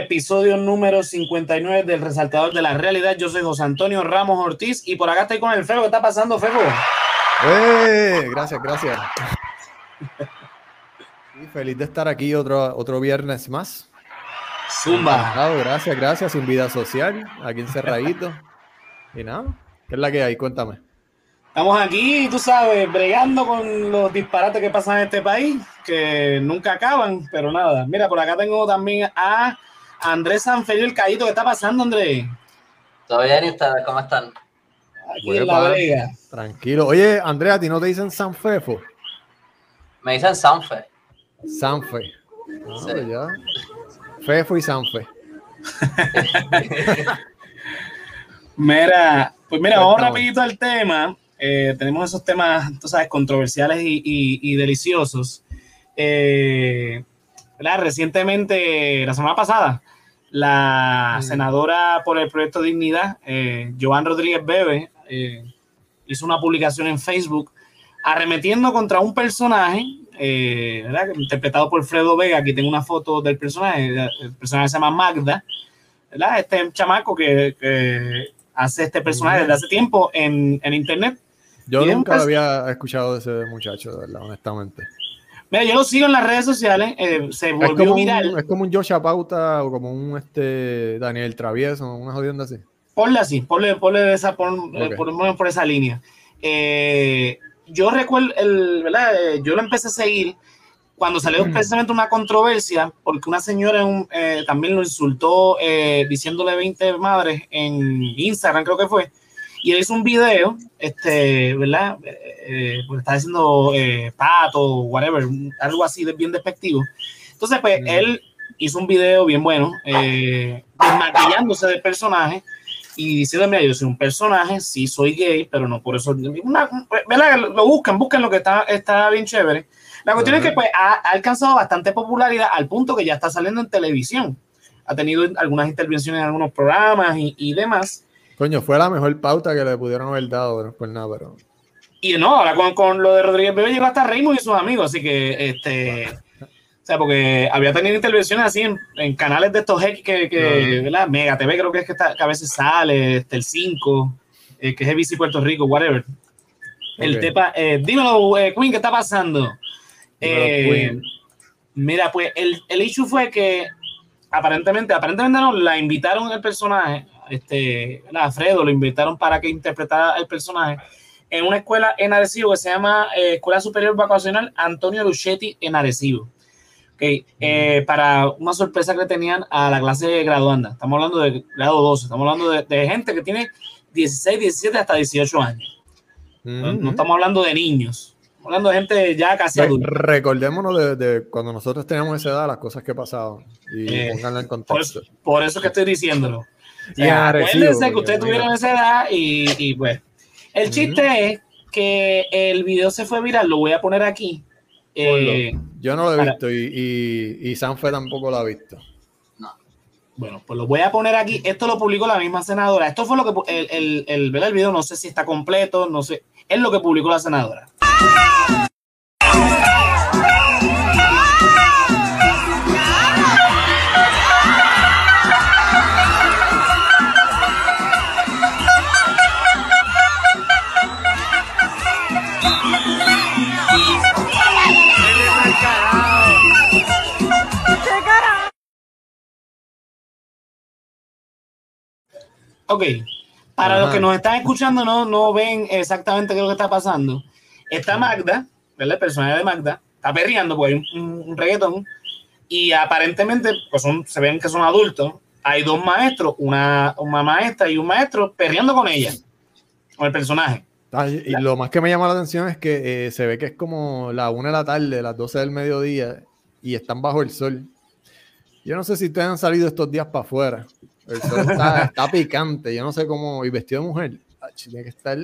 Episodio número 59 del Resaltador de la Realidad. Yo soy José Antonio Ramos Ortiz y por acá estoy con el Febo. ¿Qué está pasando, Febo? ¡Eh! Gracias, gracias. feliz de estar aquí otro, otro viernes más. Zumba. gracias, gracias. Sin vida social, aquí encerradito. y nada, ¿qué es la que hay? Cuéntame. Estamos aquí, tú sabes, bregando con los disparates que pasan en este país, que nunca acaban, pero nada. Mira, por acá tengo también a Andrés Sanferio, el Caíto. ¿Qué está pasando, Andrés? Todo bien, ¿y ustedes cómo están? Aquí en la brega. Tranquilo. Oye, Andrea, ¿a ti no te dicen Sanfefo? Me dicen Sanfe. Sanfe. Ah, sí. ya. Fefo y Sanfe. mira, pues mira, vamos rapidito al tema. Eh, tenemos esos temas, tú sabes, controversiales y, deliciosos. Eh, Recientemente, la semana pasada, la senadora por el proyecto Dignidad, eh, Joan Rodríguez Bebe, eh, hizo una publicación en Facebook arremetiendo contra un personaje, interpretado por Fredo Vega. Aquí tengo una foto del personaje. El personaje se llama Magda. Este chamaco que, hace este personaje desde hace tiempo en, en internet yo nunca había escuchado de ese muchacho, de verdad, honestamente. Mira, yo lo sigo en las redes sociales, eh, se volvió viral. es como un Joshua Pauta o como un este Daniel Travieso, una jodienda así. Ponle así, ponle, ponle esa, por, eh, por, por, esa línea. Eh, yo recuerdo, el, ¿verdad? yo lo empecé a seguir cuando salió precisamente una controversia, porque una señora también lo insultó diciéndole 20 madres en Instagram, creo que fue y él hizo un video, este, ¿verdad? Eh, pues está diciendo eh, pato, whatever, algo así de bien despectivo. Entonces, pues él hizo un video bien bueno, eh, desmaquillándose del personaje y diciendo, mira, yo soy un personaje, sí soy gay, pero no por eso, ¿verdad? Lo buscan, buscan lo que está, está bien chévere. La cuestión es que pues, ha, ha, alcanzado bastante popularidad al punto que ya está saliendo en televisión. Ha tenido algunas intervenciones en algunos programas y, y demás. Coño, fue la mejor pauta que le pudieron haber dado, no por nada, pero. Y no, ahora con, con lo de Rodríguez Bebe llegó hasta Raymond y sus amigos, así que este. o sea, porque había tenido intervenciones así en, canales de estos X que, que ¿verdad? Mega TV creo que es que, está, que a veces sale, este, el 5, eh, que es ABC Puerto Rico, whatever. El tepa, eh, dímelo, eh, Queen, ¿qué está pasando? Eh, mira, pues el, el issue fue que aparentemente, aparentemente no, la invitaron el personaje este, a Fredo lo invitaron para que interpretara el personaje en una escuela en Arecibo que se llama eh, Escuela Superior Vacacional Antonio Luchetti en Arecibo. Okay. Eh, para una sorpresa que tenían a la clase graduanda. Estamos hablando de grado 12, estamos hablando de, gente que tiene 16, 17 hasta 18 años. no, estamos hablando de niños, estamos hablando de gente ya casi adulta. Recordémonos de, cuando nosotros teníamos esa edad, las cosas que pasaban y eh, pónganlo en contexto. por eso que estoy diciéndolo. Y acuérdense que ustedes tuvieron esa edad y, pues. El chiste es que el video se fue viral, lo voy a poner aquí. Eh, yo no lo he visto y, y, Sanfe tampoco lo ha visto. No. Bueno, pues lo voy a poner aquí. Esto lo publicó la misma senadora. Esto fue lo que el, el, el, el video, no sé si está completo, no sé. Es lo que publicó la senadora. Ok, para los que nos están escuchando no, no ven exactamente qué es lo que está pasando. Está Magda, ¿verdad? El personaje de Magda, está perreando porque hay un, reggaetón y aparentemente pues son, se ven que son adultos. Hay dos maestros, una, una maestra y un maestro perreando con ella, con el personaje. y lo más que me llama la atención es que eh, se ve que es como la una de la tarde, las 12 del mediodía, y están bajo el sol. Yo no sé si ustedes han salido estos días para afuera, está, picante. Yo no sé cómo. Y vestido de mujer. tiene que estar.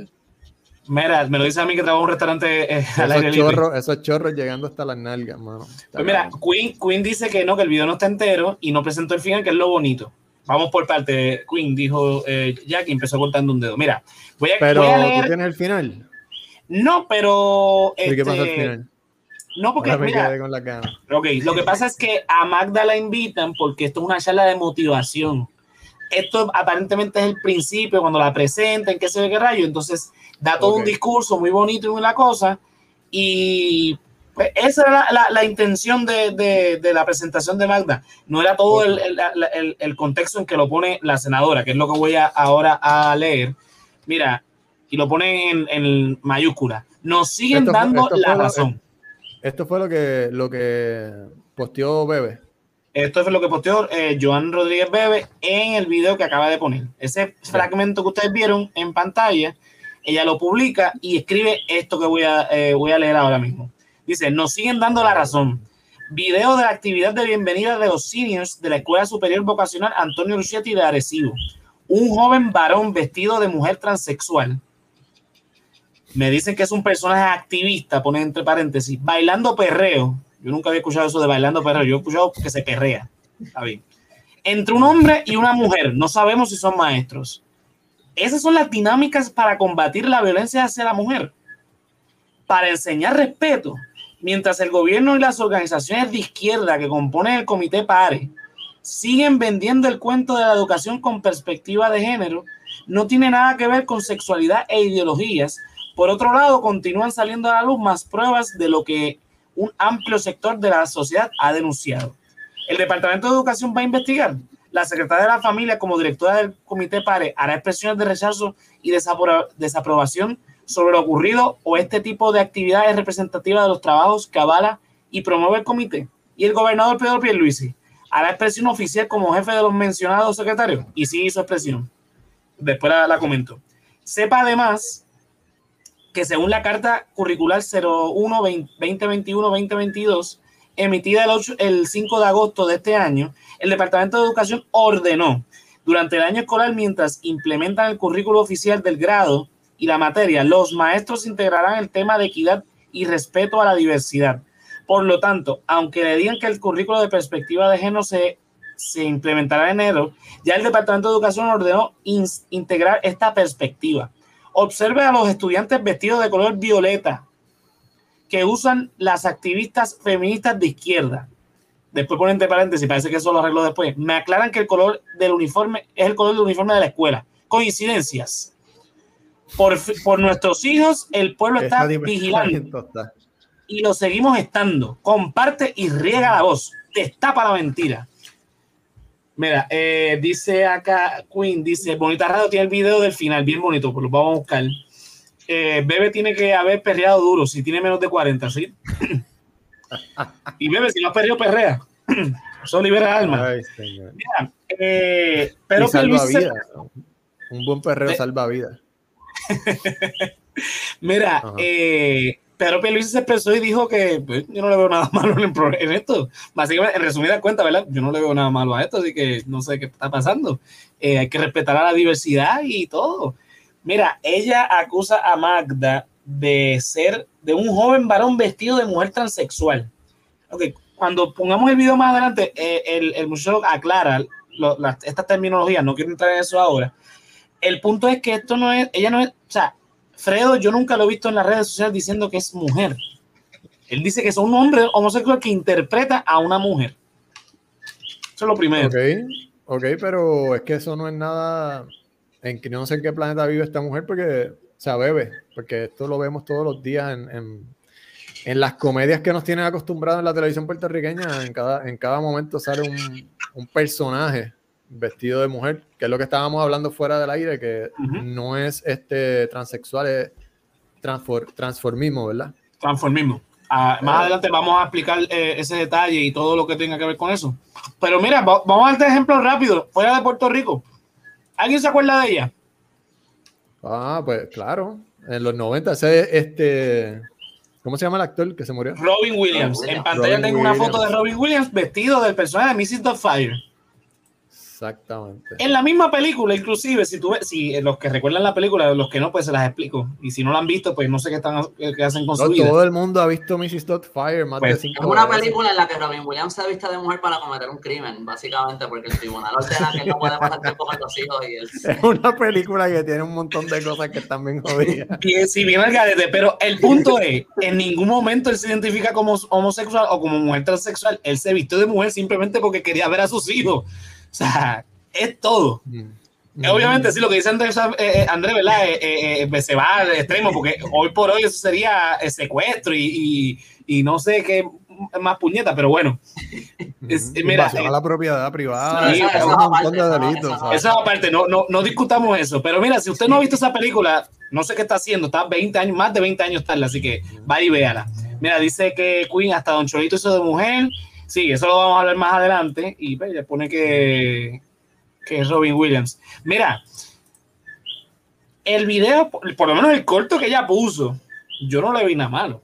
Mira, me lo dice a mí que trabaja en un restaurante eh, esos, chorros, esos chorros llegando hasta las nalgas, mano. Pues mira, Queen, Queen dice que no, que el video no está entero y no presentó el final, que es lo bonito. Vamos por parte. Queen dijo eh, Jack y empezó cortando un dedo. Mira, voy a, Pero voy a ¿tú tienes el final? No, pero. ¿Y qué pasa al este, final? No, porque Ahora me mira, quedé con las ganas. Ok, lo que pasa es que a Magda la invitan porque esto es una charla de motivación. Esto aparentemente es el principio, cuando la presentan, qué se ve qué rayo. Entonces da todo Ok. un discurso muy bonito y una cosa. Y pues, esa era la, la- la intención de, de- de la presentación de Magda. No era todo el, el- la- el- el contexto en que lo pone la senadora, que es lo que voy a, ahora a leer. Mira, y lo pone en, en mayúscula. Nos siguen Esto dando esto la fue lo- razón. Esto fue lo que, lo que posteó Bebe. Esto es lo que posteó eh, Joan Rodríguez Bebe en el video que acaba de poner. Ese fragmento que ustedes vieron en pantalla, ella lo publica y escribe esto que voy a, eh, voy a leer ahora mismo. Dice, nos siguen dando la razón. Video de la actividad de bienvenida de los seniors de la Escuela Superior Vocacional Antonio Luchetti de Arecibo. Un joven varón vestido de mujer transexual. Me dicen que es un personaje activista, pone entre paréntesis, bailando perreo. Yo nunca había escuchado eso de bailando perreo. Yo he escuchado que se perrea. Entre un hombre y una mujer. No sabemos si son maestros. Esas son las dinámicas para combatir la violencia hacia la mujer. Para enseñar respeto. Mientras el gobierno y las organizaciones de izquierda que componen el comité PARE siguen vendiendo el cuento de la educación con perspectiva de género, no tiene nada que ver con sexualidad e ideologías. Por otro lado, continúan saliendo a la luz más pruebas de lo que un amplio sector de la sociedad ha denunciado. El Departamento de Educación va a investigar. La secretaria de la Familia, como directora del Comité PARE, hará expresiones de rechazo y desapro- desaprobación sobre lo ocurrido o este tipo de actividades representativas de los trabajos que avala y promueve el comité. Y el gobernador Pedro Pierluisi hará expresión oficial como jefe de los mencionados secretarios. Y sí hizo expresión. Después la, la comento. Sepa además que según la carta curricular 01 2021-2022, emitida el, 8 el 5 de agosto de este año, el Departamento de Educación ordenó durante el año escolar, mientras implementan el currículo oficial del grado y la materia, los maestros integrarán el tema de equidad y respeto a la diversidad. Por lo tanto, aunque le digan que el currículo de perspectiva de género se, se implementará en enero, ya el Departamento de Educación ordenó integrar esta perspectiva. Observe a los estudiantes vestidos de color violeta que usan las activistas feministas de izquierda. Después ponen entre paréntesis, parece que eso lo arreglo después. Me aclaran que el color del uniforme es el color del uniforme de la escuela. Coincidencias. Por, por nuestros hijos, el pueblo está vigilando y lo seguimos estando. Comparte y riega la voz. Destapa la mentira. Mira, eh, dice acá Queen, dice, Bonita Radio tiene el video del final, bien bonito, pues lo vamos a buscar. Eh, Bebe tiene que haber perreado duro, si tiene menos de 40, ¿sí? y Bebe, si no has perreado, perrea. Eso libera alma. Ay, señor. Mira, eh, pero Pierluisi se- vida. Un buen perreo Eh, salva vida. Mira, eh, Pedro Pierluisi se expresó y dijo que pues, yo no le veo nada malo en, en esto. Básicamente, en resumida cuenta, ¿verdad? Yo no le veo nada malo a esto, así que no sé qué está pasando. Eh, hay que respetar a la diversidad y todo. Mira, ella acusa a Magda de ser de un joven varón vestido de mujer transexual. Ok, cuando pongamos el video más adelante, eh, el, el aclara lo- las- estas terminologías, no quiero entrar en eso ahora. El punto es que esto no es, ella no es, o sea, Fredo, yo nunca lo he visto en las redes sociales diciendo que es mujer. Él dice que es un hombre homosexual que interpreta a una mujer. Eso es lo primero. Ok, ok, pero es que eso no es nada. En que no sé en qué planeta vive esta mujer, porque, o sea, bebe, porque esto lo vemos todos los días en, en, en las comedias que nos tienen acostumbrados en la televisión puertorriqueña. En cada, en cada momento sale un, un personaje vestido de mujer, que es lo que estábamos hablando fuera del aire, que no es este transexual, es transfor- transformismo, ¿verdad? Transformismo. Ah, más adelante vamos a explicar eh, ese detalle y todo lo que tenga que ver con eso. Pero mira, va- vamos a darte ejemplo rápido. Fuera de Puerto Rico. ¿Alguien se acuerda de ella? Ah, pues claro, en los 90, ese, este, ¿cómo se llama el actor que se murió? Robin Williams. Robin En pantalla Robin tengo una foto de Robin Williams vestido del personaje de Mrs. Doubtfire. Exactamente. En la misma película, inclusive, si tú ves, si los que recuerdan la película, los que no, pues se las explico. Y si no la han visto, pues no sé qué están qué hacen con No, su vida. todo el mundo ha visto Mrs. Doubtfire más Pues, de cinco Es una veces. película en la que Robin Williams se viste de mujer para cometer un crimen, básicamente, porque el tribunal ordena que él no puede pasar tiempo con los hijos y él Es una película que tiene un montón de cosas que están bien jodidas. Y si viene el garete, pero el punto es, en ningún momento él se identifica como homosexual o como mujer transexual. Él se vistió de mujer simplemente porque quería ver a sus hijos. O sea, es todo. Mm. Obviamente, sí, lo que dice Andrés, eh, eh, Andrés ¿verdad? Eh, eh, eh, se va al extremo, porque hoy por hoy eso sería eh, secuestro y, y, y no sé qué más puñeta, pero bueno. Es- mira, eh, a la propiedad privada. Sí, eso aparte, de eso- delitos. eso- ¿sabes? Eso aparte, no, no, no discutamos eso. Pero mira, si usted no ha visto esa película, no sé qué está haciendo, está 20 años, más de 20 años tarde, así que vaya y véala. Mira, dice que Queen hasta Don Cholito hizo de mujer. Sí, eso lo vamos a hablar más adelante. Y pues, le pone que, que es Robin Williams. Mira, el video, por lo menos el corto que ella puso, yo no le vi nada malo.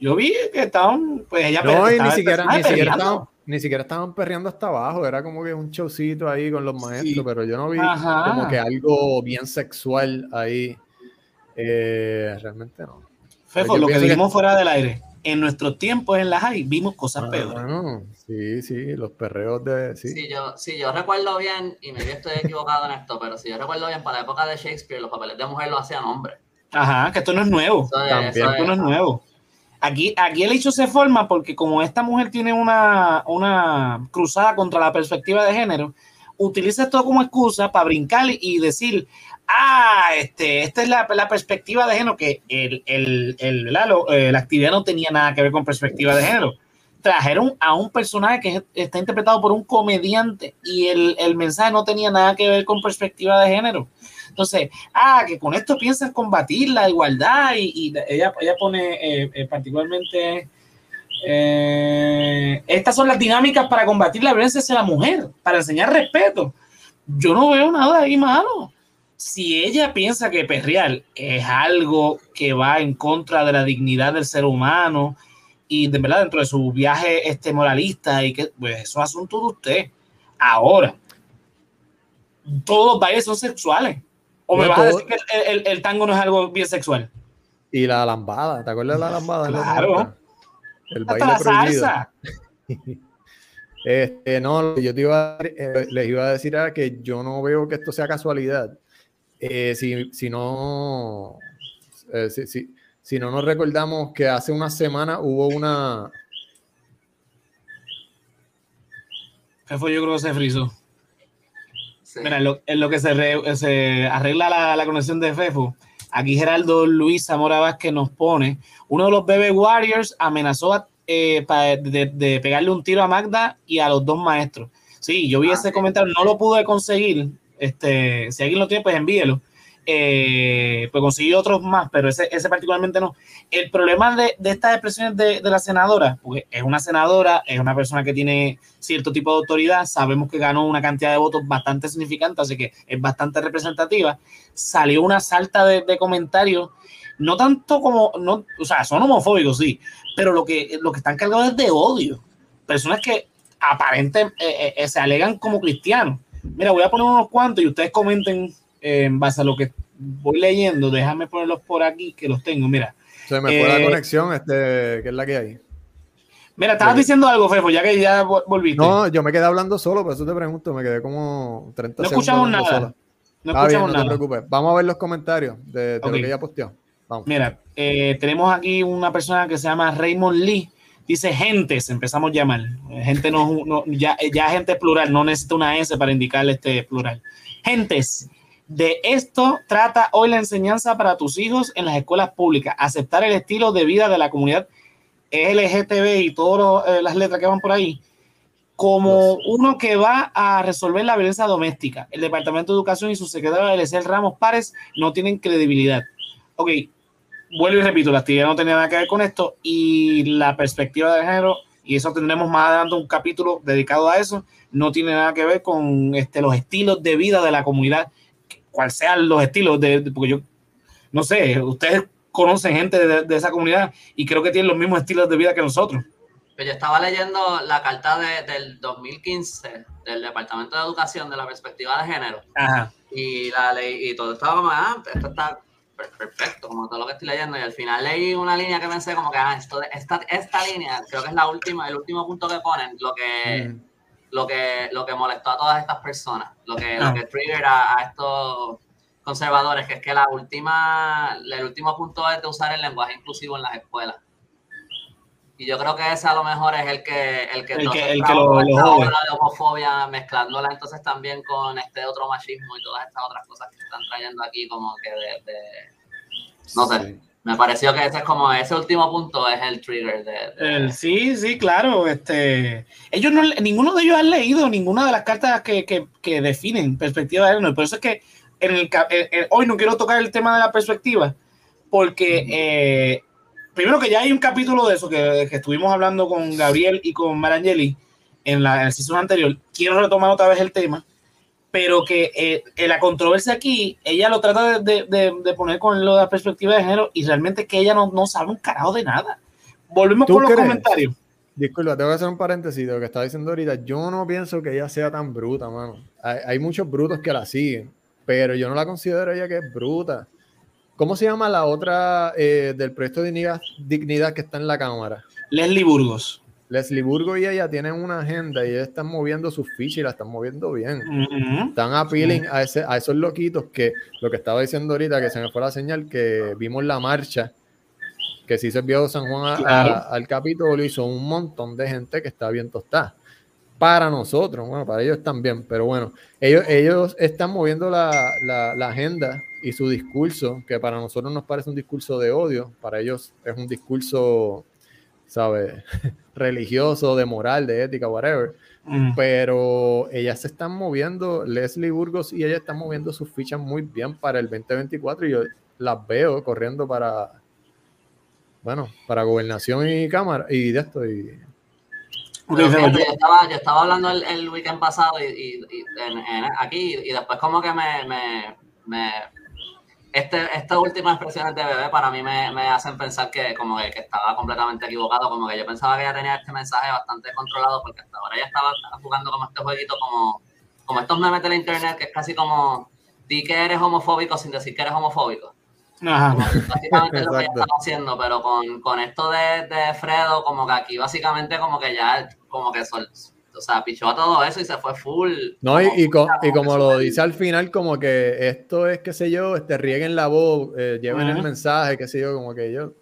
Yo vi que estaban, pues ella No, y ni siquiera, ni, siquiera estaban, ni siquiera estaban perreando hasta abajo, era como que un showcito ahí con los maestros, Sí. pero yo no vi Ajá. como que algo bien sexual ahí. Eh, realmente no. Fefo, lo que pienso que- fuera del aire. En nuestros tiempos en la high vimos cosas Ah, peores. bueno, sí, sí, los perreos de. Sí. Si yo, si yo recuerdo bien, y me estoy equivocado en esto, pero si yo recuerdo bien, para la época de Shakespeare, los papeles de mujer lo hacían hombres. Ajá, que esto no es nuevo. Eso es- También. eso Esto no es es- nuevo. Aquí, aquí el hecho se forma porque como esta mujer tiene una, una cruzada contra la perspectiva de género, utiliza esto como excusa para brincar y decir, ah, este, esta es la, la perspectiva de género, que el, el, el- eh, la actividad no tenía nada que ver con perspectiva de género. Trajeron a un personaje que está interpretado por un comediante y el, mensaje no tenía nada que ver con perspectiva de género. Entonces, ah, que con esto piensas combatir la igualdad y, ella, ella pone eh, eh, particularmente, estas son las dinámicas para combatir la violencia hacia la mujer, para enseñar respeto. Yo no veo nada ahí malo. Si ella piensa que perrear es algo que va en contra de la dignidad del ser humano y de verdad dentro de su viaje este moralista y que pues eso es asunto de usted. Ahora, todos los bailes son sexuales. ¿O me No, vas a decir que el, el- el tango no es algo bien sexual? Y la lambada, ¿te acuerdas de la lambada? Claro. 90? El Hasta baile la prohibido. salsa. Este, no, lo que yo te iba a, eh, les iba a decir era que yo no veo que esto sea casualidad. Eh, si, si no, eh, si, si- si no nos recordamos que hace una semana hubo una, Fefo, yo creo que se frizó. sí. Mira, en lo, en lo que se, re- se arregla la, la conexión de Fefo, aquí Geraldo Luis Zamora Vázquez nos pone, uno de los Bebe Warriors amenazó a- eh, pa- de, de pegarle un tiro a Magda y a los dos maestros. Sí, yo vi Ah, ese sí. comentario, no lo pude conseguir. Este, si alguien lo tiene, pues envíelo. Eh, pues conseguí otros más, pero ese, ese particularmente no. El problema de, de estas expresiones de, de la senadora, porque es una senadora, es una persona que tiene cierto tipo de autoridad, sabemos que ganó una cantidad de votos bastante significante, así que es bastante representativa. Salió una salta de, de comentarios, no tanto como, no, o sea, son homofóbicos, sí, pero lo que, lo que están cargados es de odio. Personas que aparentemente eh, eh, se alegan como cristianos. Mira, voy a poner unos cuantos y ustedes comenten eh, en base a lo que voy leyendo. Déjame ponerlos por aquí, que los tengo. Mira, se me fue Eh, la conexión, este, que es la que hay. mira, estabas Sí. diciendo algo, Fefo, ya que ya vol- volviste. No, No, yo me quedé hablando solo, por eso te pregunto, me quedé como 30 segundos. escuchamos nada. No bien, escuchamos no te nada. preocupes. Vamos a ver los comentarios de, lo que ella posteó. Vamos. Mira, eh, tenemos aquí una persona que se llama Raymond Lee. Dice gentes, empezamos a llamar. Gente no, no- ya, ya gente plural, no necesita una S para indicarle este plural. Gentes, de esto trata hoy la enseñanza para tus hijos en las escuelas públicas. Aceptar el estilo de vida de la comunidad LGTB y todas las letras que van por ahí como uno que va a resolver la violencia doméstica. El Departamento de Educación y su secretario Elisel Ramos Párez no tienen credibilidad. Ok, vuelvo y repito, la actividad no tenía nada que ver con esto y la perspectiva de género, y eso tendremos más adelante un capítulo dedicado a eso, no tiene nada que ver con este, los estilos de vida de la comunidad, cual sean los estilos, de, porque yo no sé, ustedes conocen gente de, de esa comunidad y creo que tienen los mismos estilos de vida que nosotros. Pues yo estaba leyendo la carta de, del 2015 del Departamento de Educación de la perspectiva de género. Ajá. Y la ley, y todo estaba como, ah, esto está perfecto, como todo lo que estoy leyendo. Y al final leí una línea que pensé como que, ah, esto, esta, esta línea, creo que es la última, el último punto que ponen, lo que, Mm. lo que, lo que molestó a todas estas personas, lo que, Ah. lo que trigger a, a estos conservadores, que es que la última, el último punto es de usar el lenguaje inclusivo en las escuelas. Y yo creo que ese a lo mejor es el que el que, El entonces que- el que lo- lo de homofobia mezclándola entonces también con este otro machismo y todas estas otras cosas que están trayendo aquí como que de, de- no sé, Sí. me pareció que ese es como ese último punto es el trigger de, de- El- sí, sí, claro. Este, ellos no, ninguno de ellos han leído ninguna de las cartas que, que, que definen perspectiva de género. Por eso es que en el, ca- en- en- hoy no quiero tocar el tema de la perspectiva, porque eh, primero que ya hay un capítulo de eso que, que estuvimos hablando con Gabriel y con Marangeli en la, en el season anterior. Quiero retomar otra vez el tema, pero que eh, en la controversia aquí, ella lo trata de, de- de- poner con lo de la perspectiva de género y realmente que ella no, no sabe un carajo de nada. Volvemos ¿Tú con los comentarios. Disculpa, tengo que hacer un paréntesis de lo que estaba diciendo ahorita. Yo no pienso que ella sea tan bruta, mano. Hay, hay muchos brutos que la siguen, pero yo no la considero ella que es bruta. ¿Cómo se llama la otra eh, del proyecto de dignidad, dignidad que está en la Cámara? Leslie Burgos. Leslie Burgo y ella tienen una agenda y ellos están moviendo sus fichas y la están moviendo bien. Están appealing a, ese, a esos loquitos que lo que estaba diciendo ahorita, que se me fue la señal, que vimos la marcha que se hizo el viejo San Juan a- Claro. a- al Capitolio y son un montón de gente que está bien tostada. Para nosotros, bueno, para ellos también, pero bueno, ellos, ellos están moviendo la, la- la agenda y su discurso, que para nosotros nos parece un discurso de odio, para ellos es un discurso, ¿sabes? religioso, de moral, de ética, whatever Ujú. pero ellas se están moviendo, Leslie Burgos y ella están moviendo sus fichas muy bien para el 2024 y yo las veo corriendo para, bueno, para gobernación y cámara y de esto y Pero Ok, fíjate, Felipe. yo, estaba, yo estaba hablando el, el weekend pasado y, y- y en- en- aquí y después como que me, me, me- este, estas últimas expresiones de bebé para mí me, me hacen pensar que como que, que estaba completamente equivocado, como que yo pensaba que ella tenía este mensaje bastante controlado porque hasta ahora ella estaba jugando como este jueguito como, como estos memes de la internet que es casi como di que eres homofóbico sin decir que eres homofóbico. Ajá. Básicamente es lo que ella estaba haciendo, pero con, con esto de, de Fredo, como que aquí básicamente como que ya, como que sol, o sea, pichó a todo eso y se fue full. no y, como- y, co- y que como lo dice al final como que esto es qué sé yo, este rieguen la voz, eh, lleven el Ajá. mensaje, qué sé yo, como que ellos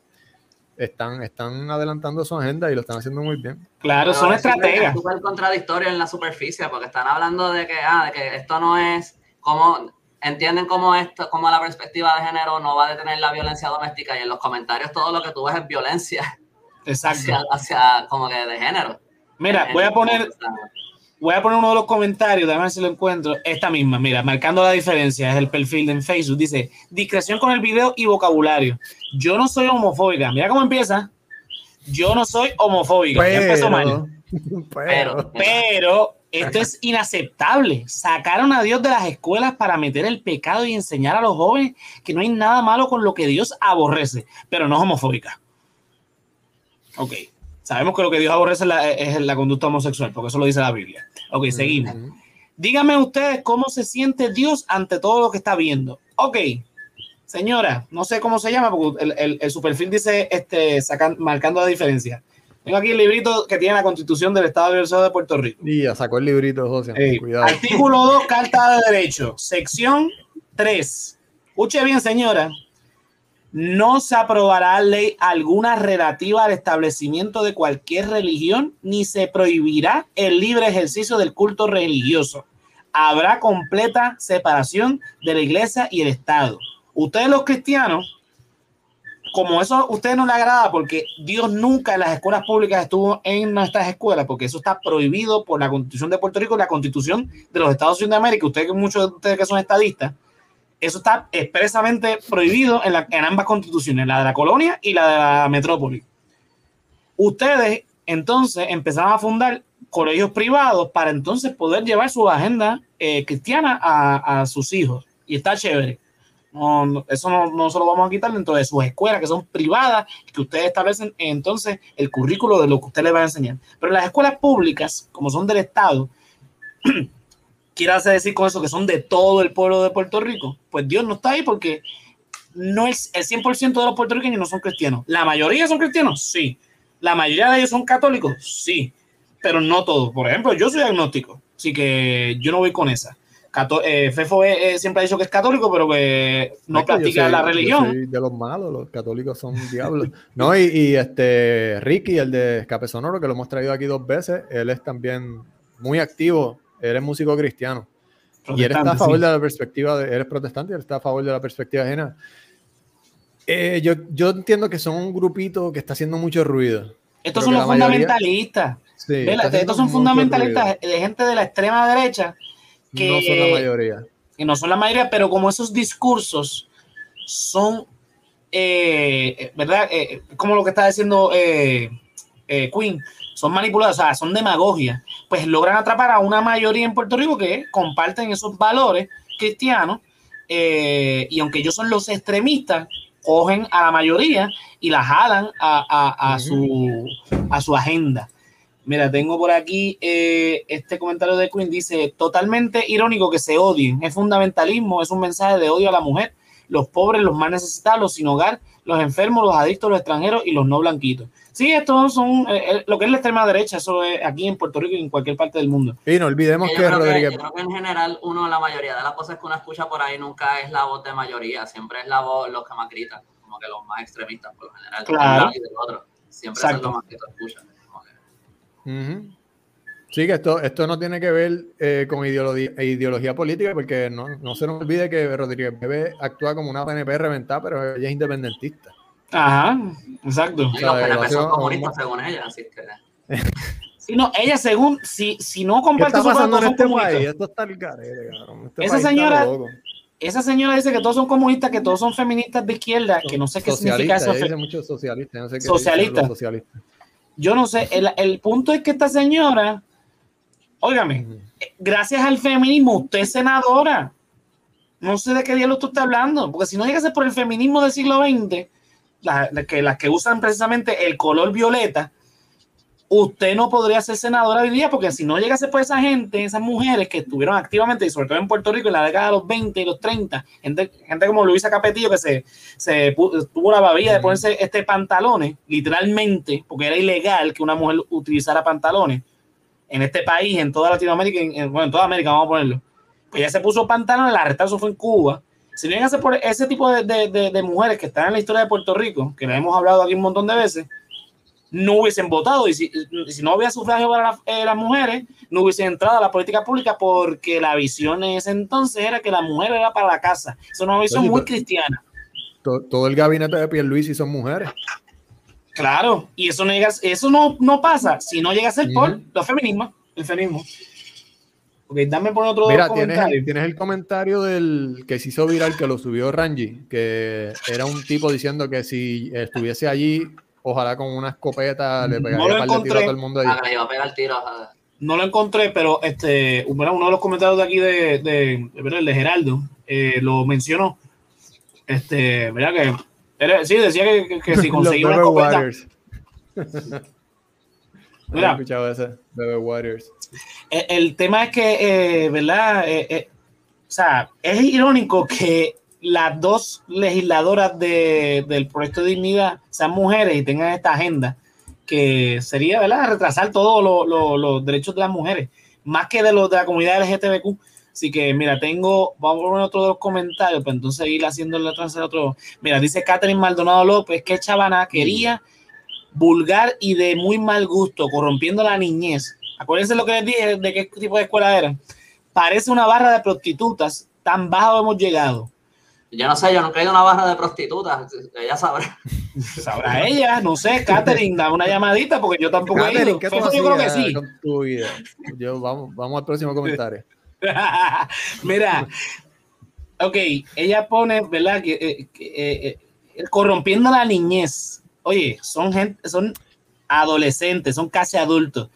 están, están adelantando su agenda y lo están haciendo muy bien. Claro, pero son estrategas. Es súper contradictorio en la superficie, porque están hablando de que, ah, de que esto no es como entienden cómo esto, cómo la perspectiva de género no va a detener la violencia doméstica y en los comentarios todo lo que tú ves es violencia Exacto. hacia, hacia como que de género. Mira, voy a poner, voy a poner uno de los comentarios, déjame ver si lo encuentro. Esta misma, mira, marcando la diferencia, es el perfil en Facebook. Dice, discreción con el video y vocabulario. Yo no soy homofóbica. Mira cómo empieza. Yo no soy homofóbica. Ya empezó mal. pero, Pero, Pero esto es inaceptable. Sacaron a Dios de las escuelas para meter el pecado y enseñar a los jóvenes que no hay nada malo con lo que Dios aborrece, pero no es homofóbica. Ok. Sabemos que lo que Dios aborrece es la, es la conducta homosexual, porque eso lo dice la Biblia. Ok, seguimos. Díganme ustedes cómo se siente Dios ante todo lo que está viendo. Ok, señora, no sé cómo se llama, porque el, el- el- su perfil dice este, sacan- marcando la diferencia. Tengo aquí el librito que tiene la constitución del Estado Universal de Puerto Rico. Y ya sacó el librito, José. Ey, Cuidado. Artículo 2, Carta de Derecho, sección 3. Escuche bien, señora. No se aprobará ley alguna relativa al establecimiento de cualquier religión, ni se prohibirá el libre ejercicio del culto religioso. Habrá completa separación de la iglesia y el Estado. Ustedes los cristianos, como eso a ustedes no les agrada, porque Dios nunca en las escuelas públicas estuvo en nuestras escuelas, porque eso está prohibido por la Constitución de Puerto Rico y la Constitución de los Estados Unidos de América. Ustedes, muchos de ustedes que son estadistas, eso está expresamente prohibido en, la- en ambas constituciones, la de la colonia y la de la metrópoli. Ustedes entonces empezaron a fundar colegios privados para entonces poder llevar su agenda eh, cristiana a, a sus hijos. Y está chévere. No, eso no, no se lo vamos a quitar dentro de sus escuelas que son privadas, que ustedes establecen entonces el currículo de lo que usted le va a enseñar. Pero las escuelas públicas, como son del Estado, quiere decir con eso que son de todo el pueblo de Puerto Rico, pues Dios no está ahí porque no es el 100% de los puertorriqueños no son cristianos. La mayoría son cristianos, sí. La mayoría de ellos son católicos, sí. Pero no todos. Por ejemplo, yo soy agnóstico, así que yo no voy con esa. Eh, Fefo siempre ha dicho que es católico, pero que no practica la religión. de los malos, los católicos son diablos. No, y, este Ricky, el de Escape Sonoro, que lo hemos traído aquí dos veces, él es también muy activo, él es músico cristiano. Y él está a favor de la perspectiva, de, él es protestante y él está a favor de la perspectiva ajena. Eh, yo, yo entiendo que son un grupito que está haciendo mucho ruido. Estos son los fundamentalistas. estos son fundamentalistas de gente de la extrema derecha no son la mayoría. Que no son la mayoría, pero como esos discursos son, eh, ¿verdad? Eh, como lo que está diciendo eh, Queen, son manipulados, o sea, son demagogia, pues logran atrapar a una mayoría en Puerto Rico que comparten esos valores cristianos y aunque ellos son los extremistas, cogen a la mayoría y la jalan a, su, a su agenda. Mira, tengo por aquí eh, este comentario de Queen. Dice, totalmente irónico que se odien. Es fundamentalismo, es un mensaje de odio a la mujer, los pobres, los más necesitados, los sin hogar, los enfermos, los adictos, los extranjeros y los no blanquitos. Sí, estos son eh, eh, lo que es la extrema derecha, eso es aquí en Puerto Rico y en cualquier parte del mundo. Y no olvidemos que, Rodríguez... yo creo que en general uno, la mayoría de las cosas que uno escucha por ahí nunca es la voz de mayoría, siempre es la voz, los que más gritan, como que los más extremistas por lo general. Claro. Siempre es lo más que tú escuchas. Sí, que esto, esto no tiene que ver eh, con ideología, ideología política, porque no, no, se nos olvide que Rodríguez Bebe actúa como una PNP reventada, pero ella es independentista. Ajá, exacto. Y los PNP son comunistas según ella, así que... Si no, ella según, si, si no comparte su pasando en este país? Esto está el carete, este esa señora, esa señora dice que todos son comunistas, que todos son feministas de izquierda, que no sé qué significa eso. Ella dice mucho socialista, no sé qué socialista. Yo no sé, el, el punto es que esta señora, óigame, gracias al feminismo, usted es senadora. No sé de qué diablo tú estás hablando, porque si no llegase por el feminismo del siglo XX, que, las que usan precisamente el color violeta, usted no podría ser senadora hoy día, porque si no llegase por esa gente, esas mujeres que estuvieron activamente, y sobre todo en Puerto Rico en la década de los 20 y los 30, gente, gente como Luisa Capetillo que se, se tuvo la babilla de ponerse este pantalones, literalmente, porque era ilegal que una mujer utilizara pantalones en este país, en toda Latinoamérica, en, bueno, en toda América, vamos a ponerlo. Pues ella se puso pantalones, la arrestaron fue en Cuba. Si no llegase por ese tipo de, de, de mujeres que están en la historia de Puerto Rico, que le hemos hablado aquí un montón de veces, no hubiesen votado y si, si no hubiera sufragio para eh, las mujeres, no hubiesen entrado a la política pública porque la visión en ese entonces era que la mujer era para la casa. Es una visión muy cristiana. Todo, el gabinete de Pierluisi son mujeres. Claro, y eso no, llega, eso no, no pasa si no llega a ser por los feminismos, el feminismo. Ok, dame por otro Mira, tienes, tienes, el comentario del que se hizo viral, que lo subió Ranji, que era un tipo diciendo que si estuviese allí ojalá con una escopeta le pegaría no tiro a todo el mundo ahí. No lo encontré, pero este, uno de los comentarios de aquí de, de, de, de Geraldo eh, lo mencionó. Este, mira que sí, decía que, que, si conseguía una escopeta. Mira, escuchado ese, Bebe Waters. El, el, tema es que, eh, ¿verdad? Eh, eh, o sea, es irónico que las dos legisladoras del proyecto de dignidad sean mujeres y tengan esta agenda, que sería, ¿verdad?, retrasar todos los derechos de las mujeres, más que de los de la comunidad LGTBQ. Así que, mira, tengo, vamos a poner otro de los comentarios, para entonces ir haciendo el otro. Mira, dice Catherine Maldonado López que Chavana quería vulgar y de muy mal gusto, corrompiendo la niñez. Acuérdense lo que les dije de qué tipo de escuela era. Parece una barra de prostitutas, tan bajo hemos llegado. Yo no sé, yo nunca he ido a una barra de prostitutas, ella sabrá. Sabrá ella, no sé, Katherine, da una llamadita porque yo tampoco he ido. ¿qué yo creo que sí. Con tu vida? Yo, vamos, vamos al próximo comentario. Mira, ok, ella pone, ¿verdad? Que, eh, eh, eh, corrompiendo la niñez. Oye, son gente, son adolescentes, son casi adultos.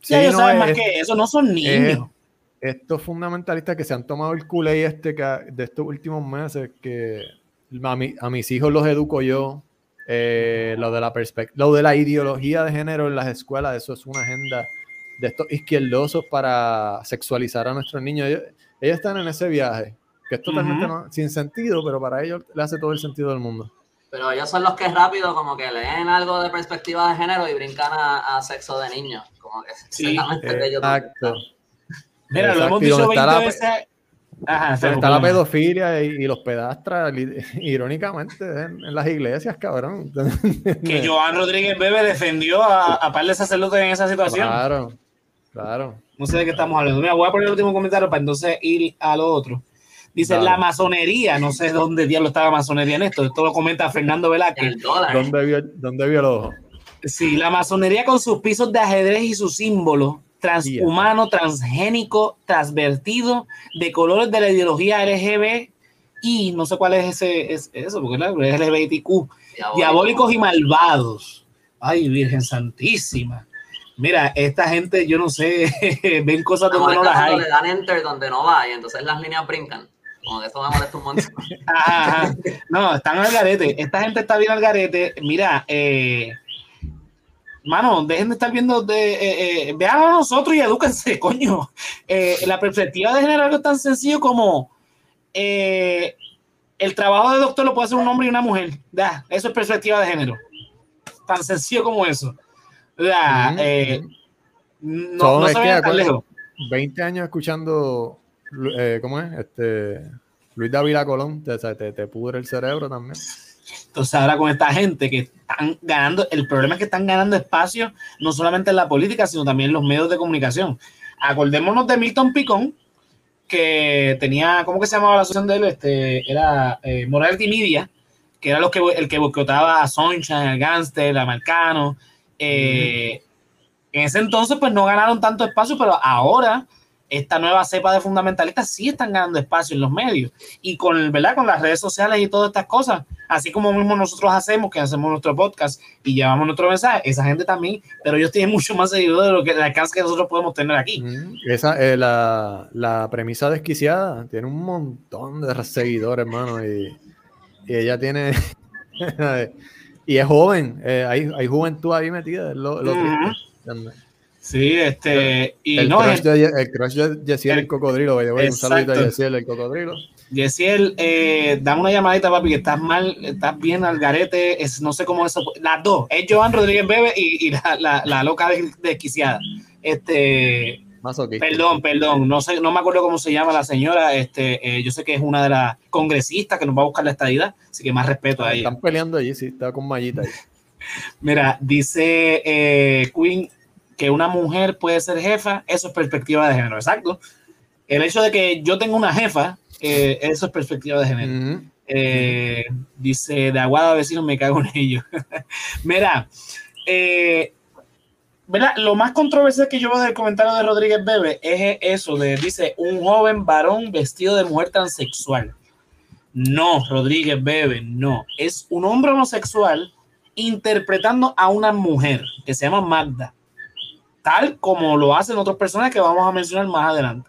Sí, ellos no saben más que eso, no son niños estos fundamentalistas que se han tomado el culé este de estos últimos meses, que a, mis hijos los educo yo, eh, lo, de la lo de la ideología de género en las escuelas, eso es una agenda de estos izquierdosos para sexualizar a nuestros niños. Ellos, están en ese viaje, que es totalmente sin sentido, pero para ellos le hace todo el sentido del mundo. Pero ellos son los que rápido como que leen algo de perspectiva de género y brincan a, sexo de niños. Como que sí, exacto. Mira, lo hemos dicho 20 veces. Ajá, está la pedofilia y, los pedastras, irónicamente, en, las iglesias, cabrón. que Joan Rodríguez Bebe defendió a, a par de sacerdotes en esa situación. Claro, claro. No sé de qué estamos hablando. Mira, voy a poner el último comentario para entonces ir a lo otro. Dice la masonería, no sé dónde diablo está la masonería en esto. Esto lo comenta Fernando Velázquez. ¿Dónde vio, ¿Dónde vio el ojo? Sí, la masonería con sus pisos de ajedrez y sus símbolos transhumano, transgénico, transvertido, de colores de la ideología LGB y no sé cuál es ese, es eso, porque es LGBTQ, diabólicos y malvados. Ay, Virgen Santísima. Mira, esta gente, yo no sé, ven cosas donde no las hay. Le dan enter donde no va y entonces las líneas brincan. Eso me molesta un montón. No, están al garete. Esta gente está bien al garete. Mira, eh, mano, dejen de estar viendo, de, eh, eh, vean a nosotros y edúquense, coño. Eh, la perspectiva de género es tan sencillo como el trabajo de doctor lo puede hacer un hombre y una mujer. Da, eso es perspectiva de género. Tan sencillo como eso. Da, no, no se tan lejos. 20 años escuchando, ¿cómo es? Este, Luis David Colón, te, te, te pudre el cerebro también. Entonces ahora con esta gente que están ganando, el problema es que están ganando espacio no solamente en la política, sino también en los medios de comunicación. Acordémonos de Milton Picón, que tenía, ¿cómo que se llamaba la asociación de él? Este, era eh, Morality Media, que era los que, el que boicotaba a Sunshine, al Gangster, a Marcano. Eh, en ese entonces, pues no ganaron tanto espacio, pero ahora esta nueva cepa de fundamentalistas sí están ganando espacio en los medios y con, ¿verdad? con las redes sociales y todas estas cosas, así como mismo nosotros hacemos, que hacemos nuestro podcast y llevamos nuestro mensaje, esa gente también, pero ellos tienen mucho más seguidores de lo que el alcance que nosotros podemos tener aquí. Esa, eh, la, la, premisa desquiciada tiene un montón de seguidores, hermano, y, y ella tiene... y es joven, eh, hay, hay, juventud ahí metida, lo, lo Sí, este. Y el, no, crush de, el de Yesiel el, cocodrilo, un saludito a Yesiel el cocodrilo. Yesiel, eh, dame una llamadita, papi, que estás mal, estás bien al garete, es, no sé cómo eso. Las dos, es Joan Rodríguez Bebe y, y la, la, la, loca desquiciada. Este. Perdón, perdón, no sé, no me acuerdo cómo se llama la señora. Este, eh, yo sé que es una de las congresistas que nos va a buscar la estadidad, así que más respeto a ella. Están peleando allí, sí, está con mallita ahí. Mira, dice eh, Queen que una mujer puede ser jefa, eso es perspectiva de género, exacto. El hecho de que yo tenga una jefa, eh, eso es perspectiva de género. Eh, dice, de aguada vecino me cago en ello. Mira, eh, ¿verdad? Lo más controversial que yo veo del comentario de Rodríguez Bebe es eso de, dice, un joven varón vestido de mujer transexual. No, Rodríguez Bebe, no. Es un hombre homosexual interpretando a una mujer que se llama Magda tal como lo hacen otras personas que vamos a mencionar más adelante.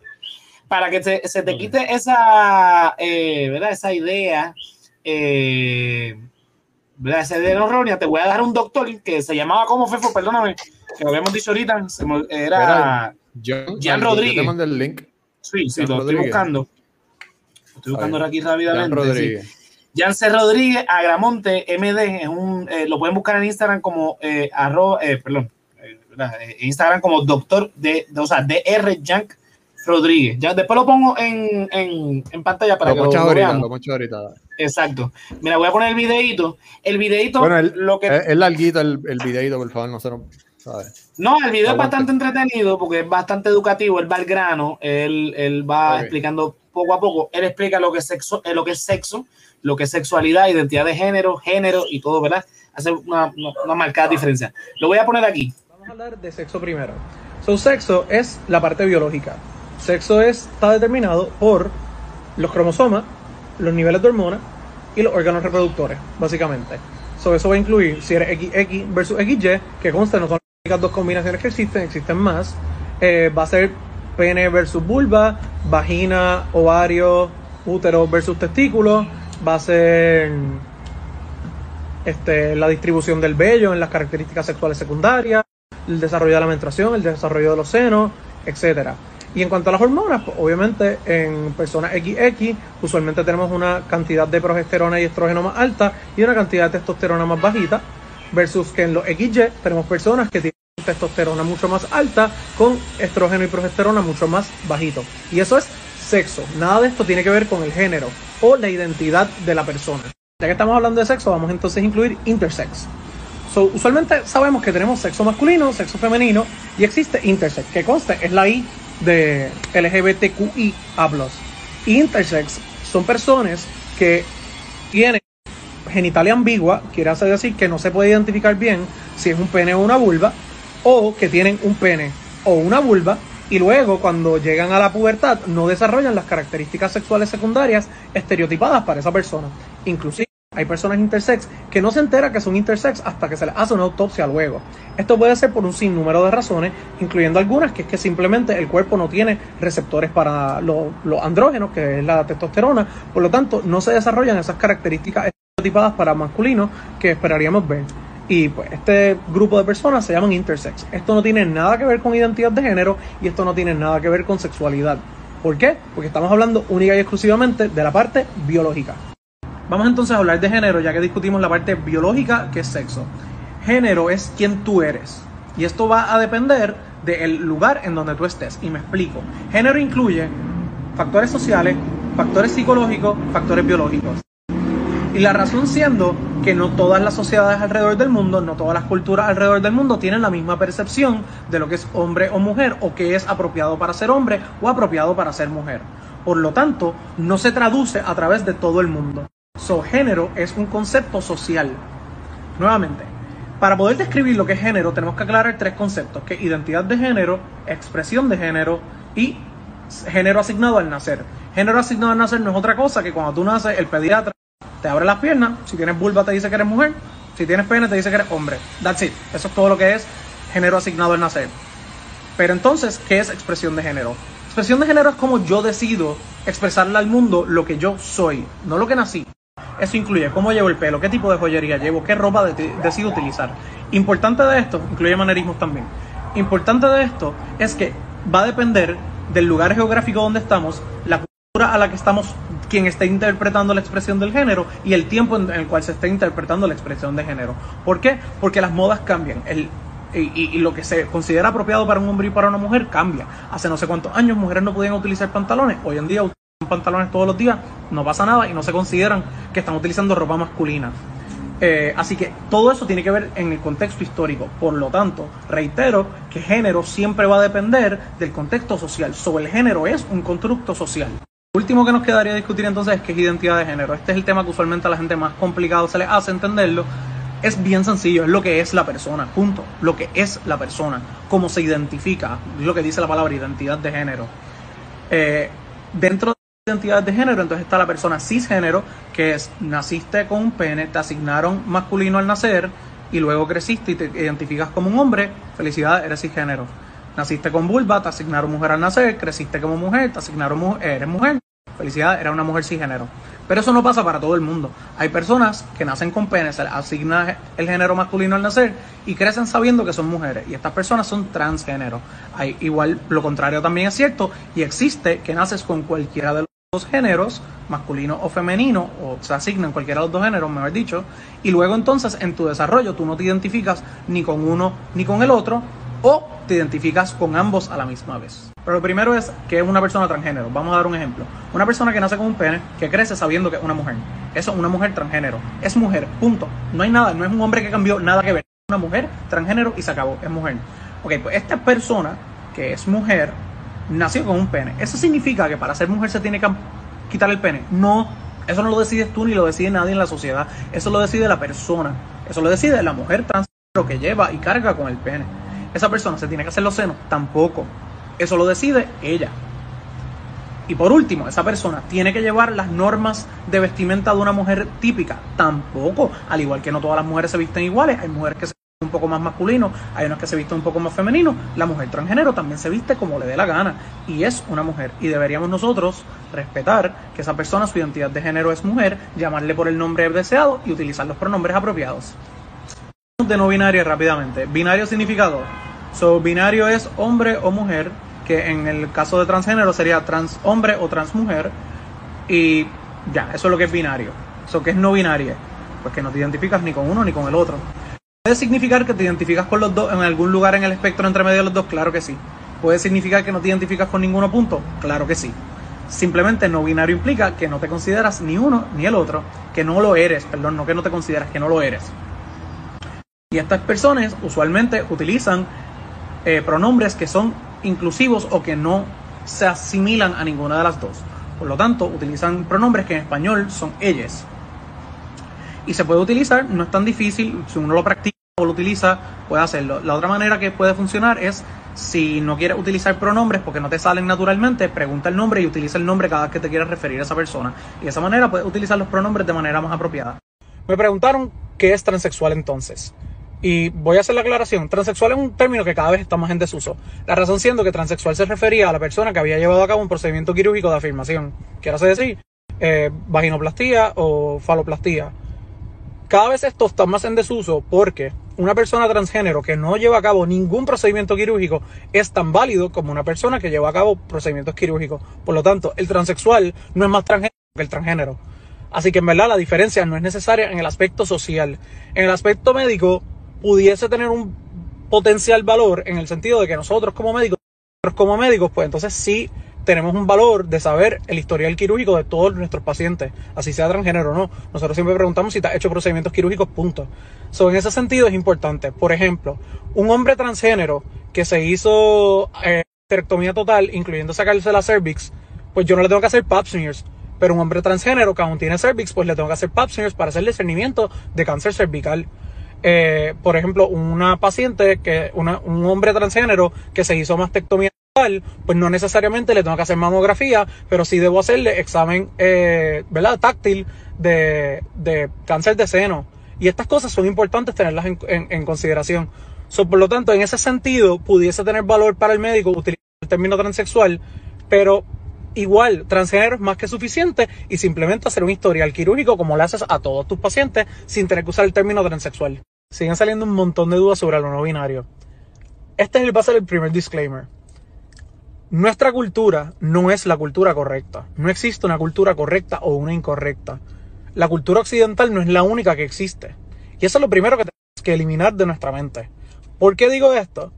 Para que se te quite esa, eh, ¿verdad? esa idea, eh, ¿verdad? esa idea errónea, te voy a dar un doctor que se llamaba como Fefo, perdóname, que lo habíamos dicho ahorita, era Jan Rodríguez. Te el link. Sí, sí, lo estoy buscando. Lo estoy buscando aquí rápidamente. Jan Rodríguez. Jan C. Rodríguez, Agramonte, MD, es un, eh, lo pueden buscar en Instagram como arroba, perdón, eh, Instagram como doctor de, o sea, DR Jank Rodríguez. Ya después lo pongo en, en, en pantalla para que lo, veamos. Exacto. Mira, voy a poner el videito. El videito, bueno, el, lo que... Es, larguito el, el videito, por favor, no se lo No, el video es bastante entretenido porque es bastante educativo, él va al grano, él, él va explicando poco a poco, él explica lo que es sexo, eh, lo que es sexo, lo que es sexualidad, identidad de género, género y todo, ¿verdad? Hace una, una, una marcada diferencia. Lo voy a poner aquí. Vamos a hablar de sexo primero. Su sexo es la parte biológica. Sexo está determinado por los cromosomas, los niveles de hormonas y los órganos reproductores, básicamente. So, eso va a incluir si eres XX versus XY, que consta no son las únicas dos combinaciones que existen, existen más. Eh, va a ser pene versus vulva, vagina, ovario, útero versus testículo, va a ser este, la distribución del vello en las características sexuales secundarias, el desarrollo de la menstruación, el desarrollo de los senos, etcétera. Y en cuanto a las hormonas, pues, obviamente en personas XX usualmente tenemos una cantidad de progesterona y estrógeno más alta y una cantidad de testosterona más bajita, versus que en los XY tenemos personas que tienen testosterona mucho más alta con estrógeno y progesterona mucho más bajito. Y eso es sexo. Nada de esto tiene que ver con el género o la identidad de la persona. Ya que estamos hablando de sexo, vamos entonces a incluir intersex. So, usualmente sabemos que tenemos sexo masculino, sexo femenino y existe intersex, que conste es la I de LGBTQIA+. Intersex son personas que tienen genitalia ambigua, quiere decir que no se puede identificar bien si es un pene o una vulva, o que tienen un pene o una vulva y luego cuando llegan a la pubertad no desarrollan las características sexuales secundarias estereotipadas para esa persona. Inclusive hay personas intersex que no se entera que son intersex hasta que se les hace una autopsia luego. Esto puede ser por un sinnúmero de razones, incluyendo algunas que es que simplemente el cuerpo no tiene receptores para los, andrógenos, que es la testosterona, por lo tanto no se desarrollan esas características estereotipadas para masculinos que esperaríamos ver. Y pues este grupo de personas se llaman intersex. Esto no tiene nada que ver con identidad de género y esto no tiene nada que ver con sexualidad. ¿Por qué? Porque estamos hablando única y exclusivamente de la parte biológica. Vamos entonces a hablar de género ya que discutimos la parte biológica que es sexo. Género es quien tú eres. Y esto va a depender del lugar en donde tú estés. Y me explico. Género incluye factores sociales, factores psicológicos, factores biológicos. Y la razón siendo que no todas las sociedades alrededor del mundo, no todas las culturas alrededor del mundo tienen la misma percepción de lo que es hombre o mujer o que es apropiado para ser hombre o apropiado para ser mujer. Por lo tanto, no se traduce a través de todo el mundo. So, género es un concepto social. Nuevamente, para poder describir lo que es género, tenemos que aclarar tres conceptos, que identidad de género, expresión de género y género asignado al nacer. Género asignado al nacer no es otra cosa que cuando tú naces, el pediatra te abre las piernas, si tienes vulva te dice que eres mujer, si tienes pene te dice que eres hombre. That's it. Eso es todo lo que es género asignado al nacer. Pero entonces, ¿qué es expresión de género? Expresión de género es como yo decido expresarle al mundo lo que yo soy, no lo que nací. Eso incluye cómo llevo el pelo, qué tipo de joyería llevo, qué ropa decido utilizar. Importante de esto, incluye manerismos también. Importante de esto es que va a depender del lugar geográfico donde estamos, la cultura a la que estamos quien esté interpretando la expresión del género y el tiempo en el cual se esté interpretando la expresión de género. ¿Por qué? Porque las modas cambian. El, y, lo que se considera apropiado para un hombre y para una mujer cambia. Hace no sé cuántos años mujeres no podían utilizar pantalones, hoy en día utilizan pantalones todos los días, no pasa nada y no se consideran que están utilizando ropa masculina. Eh, así que todo eso tiene que ver en el contexto histórico. Por lo tanto, reitero que género siempre va a depender del contexto social. Sobre el género es un constructo social último que nos quedaría discutir entonces es qué es identidad de género. Este es el tema que usualmente a la gente más complicado se le hace entenderlo. Es bien sencillo, es lo que es la persona, punto. Lo que es la persona, cómo se identifica, es lo que dice la palabra identidad de género. Eh, dentro de la identidad de género, entonces está la persona cisgénero, que es naciste con un pene, te asignaron masculino al nacer y luego creciste y te identificas como un hombre, felicidad, eres cisgénero. Naciste con vulva, te asignaron mujer al nacer, creciste como mujer, te asignaron mujer, eres mujer. Felicidad, era una mujer género. Pero eso no pasa para todo el mundo. Hay personas que nacen con pene, se les asigna el género masculino al nacer y crecen sabiendo que son mujeres. Y estas personas son transgénero. Igual lo contrario también es cierto y existe que naces con cualquiera de los dos géneros, masculino o femenino, o se asignan cualquiera de los dos géneros, mejor dicho, y luego entonces en tu desarrollo tú no te identificas ni con uno ni con el otro, o te identificas con ambos a la misma vez. Pero lo primero es que es una persona transgénero. Vamos a dar un ejemplo. Una persona que nace con un pene, que crece sabiendo que es una mujer. Eso es una mujer transgénero. Es mujer, punto. No hay nada, no es un hombre que cambió nada que ver. Es una mujer transgénero y se acabó, es mujer. Ok, pues esta persona que es mujer nació con un pene. ¿Eso significa que para ser mujer se tiene que quitar el pene? No, eso no lo decides tú ni lo decide nadie en la sociedad. Eso lo decide la persona. Eso lo decide la mujer transgénero que lleva y carga con el pene esa persona se tiene que hacer los senos, tampoco. Eso lo decide ella. Y por último, esa persona tiene que llevar las normas de vestimenta de una mujer típica, tampoco. Al igual que no todas las mujeres se visten iguales, hay mujeres que se un poco más masculino, hay unos que se visten un poco más femenino. La mujer transgénero también se viste como le dé la gana y es una mujer. Y deberíamos nosotros respetar que esa persona, su identidad de género es mujer, llamarle por el nombre deseado y utilizar los pronombres apropiados. De no binario rápidamente. Binario significado. So, binario es hombre o mujer, que en el caso de transgénero sería trans hombre o trans mujer. Y ya, eso es lo que es binario. Eso que es no binario. Pues que no te identificas ni con uno ni con el otro. ¿Puede significar que te identificas con los dos en algún lugar en el espectro entre medio de los dos? Claro que sí. ¿Puede significar que no te identificas con ninguno punto? Claro que sí. Simplemente no binario implica que no te consideras ni uno ni el otro, que no lo eres, perdón, no que no te consideras, que no lo eres. Y estas personas usualmente utilizan eh, pronombres que son inclusivos o que no se asimilan a ninguna de las dos. Por lo tanto, utilizan pronombres que en español son ellas y se puede utilizar, no es tan difícil, si uno lo practica o lo utiliza, puede hacerlo. La otra manera que puede funcionar es si no quieres utilizar pronombres porque no te salen naturalmente, pregunta el nombre y utiliza el nombre cada vez que te quieras referir a esa persona. Y de esa manera puedes utilizar los pronombres de manera más apropiada. Me preguntaron qué es transexual entonces. Y voy a hacer la aclaración. Transexual es un término que cada vez está más en desuso. La razón siendo que transexual se refería a la persona que había llevado a cabo un procedimiento quirúrgico de afirmación. Quiero decir, eh, vaginoplastía o faloplastía cada vez esto está más en desuso porque una persona transgénero que no lleva a cabo ningún procedimiento quirúrgico es tan válido como una persona que lleva a cabo procedimientos quirúrgicos. Por lo tanto, el transexual no es más transgénero que el transgénero. Así que en verdad la diferencia no es necesaria en el aspecto social. En el aspecto médico pudiese tener un potencial valor en el sentido de que nosotros como médicos, como médicos, pues entonces sí tenemos un valor de saber el historial quirúrgico de todos nuestros pacientes, así sea transgénero o no. Nosotros siempre preguntamos si te ha hecho procedimientos quirúrgicos, punto. So, en ese sentido es importante. Por ejemplo, un hombre transgénero que se hizo eh, total, incluyendo sacarse la cervix, pues yo no le tengo que hacer pap smears. Pero un hombre transgénero que aún tiene cervix, pues le tengo que hacer pap smears para hacer discernimiento de cáncer cervical. Eh, por ejemplo, una paciente, que un hombre transgénero que se hizo mastectomía pues no necesariamente le tengo que hacer mamografía, pero sí debo hacerle examen, eh, ¿verdad? Táctil de, cáncer de seno. Y estas cosas son importantes tenerlas en, consideración. por lo tanto, en ese sentido, pudiese tener valor para el médico utilizar el término transexual, pero igual, transgénero es más que suficiente y simplemente hacer un historial quirúrgico como le haces a todos tus pacientes sin tener que usar el término transexual. Siguen saliendo un montón de dudas sobre lo no binario. Este va a ser el primer disclaimer. Nuestra cultura no es la cultura correcta. No existe una cultura correcta o una incorrecta. La cultura occidental no es la única que existe. Y eso es lo primero que tenemos que eliminar de nuestra mente. ¿Por qué digo esto?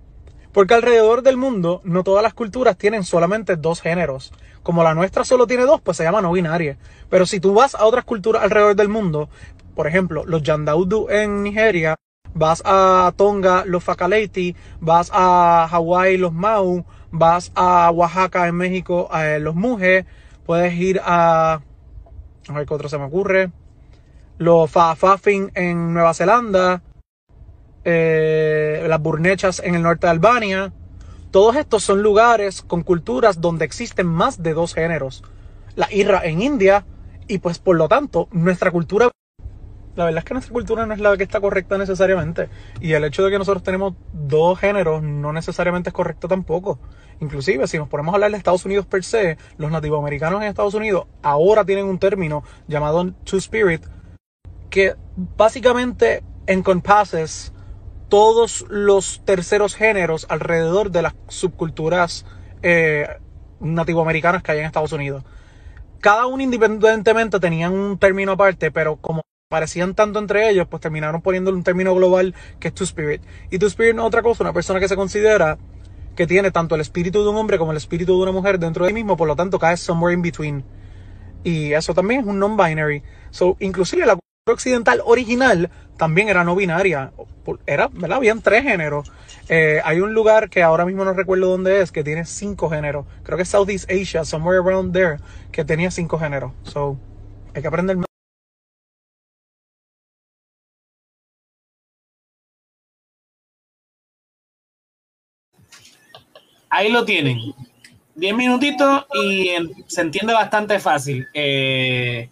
Porque alrededor del mundo no todas las culturas tienen solamente dos géneros. Como la nuestra solo tiene dos, pues se llama no binaria. Pero si tú vas a otras culturas alrededor del mundo, por ejemplo, los Yandaudu en Nigeria, vas a Tonga, los Fakaleiti, vas a Hawái, los Mau, vas a Oaxaca en México, a los Mujes, puedes ir a, a ver qué otro se me ocurre, los Fafafin en Nueva Zelanda, eh, las Burnechas en el norte de Albania. Todos estos son lugares con culturas donde existen más de dos géneros. La Irra en India y pues por lo tanto nuestra cultura la verdad es que nuestra cultura no es la que está correcta necesariamente. Y el hecho de que nosotros tenemos dos géneros no necesariamente es correcto tampoco. Inclusive, si nos ponemos a hablar de Estados Unidos per se, los nativoamericanos en Estados Unidos ahora tienen un término llamado Two Spirit que básicamente encompases todos los terceros géneros alrededor de las subculturas eh, nativoamericanas que hay en Estados Unidos. Cada uno independientemente tenían un término aparte, pero como parecían tanto entre ellos, pues terminaron poniéndole un término global que es Two Spirit. Y Two Spirit no es otra cosa, una persona que se considera que tiene tanto el espíritu de un hombre como el espíritu de una mujer dentro de sí mismo, por lo tanto cae somewhere in between. Y eso también es un non-binary. So, inclusive la cultura occidental original también era no binaria. Era, ¿verdad? Habían tres géneros. Eh, hay un lugar que ahora mismo no recuerdo dónde es, que tiene cinco géneros. Creo que es Southeast Asia, somewhere around there, que tenía cinco géneros. So, hay que aprender ahí lo tienen. Diez minutitos y se entiende bastante fácil. Eh,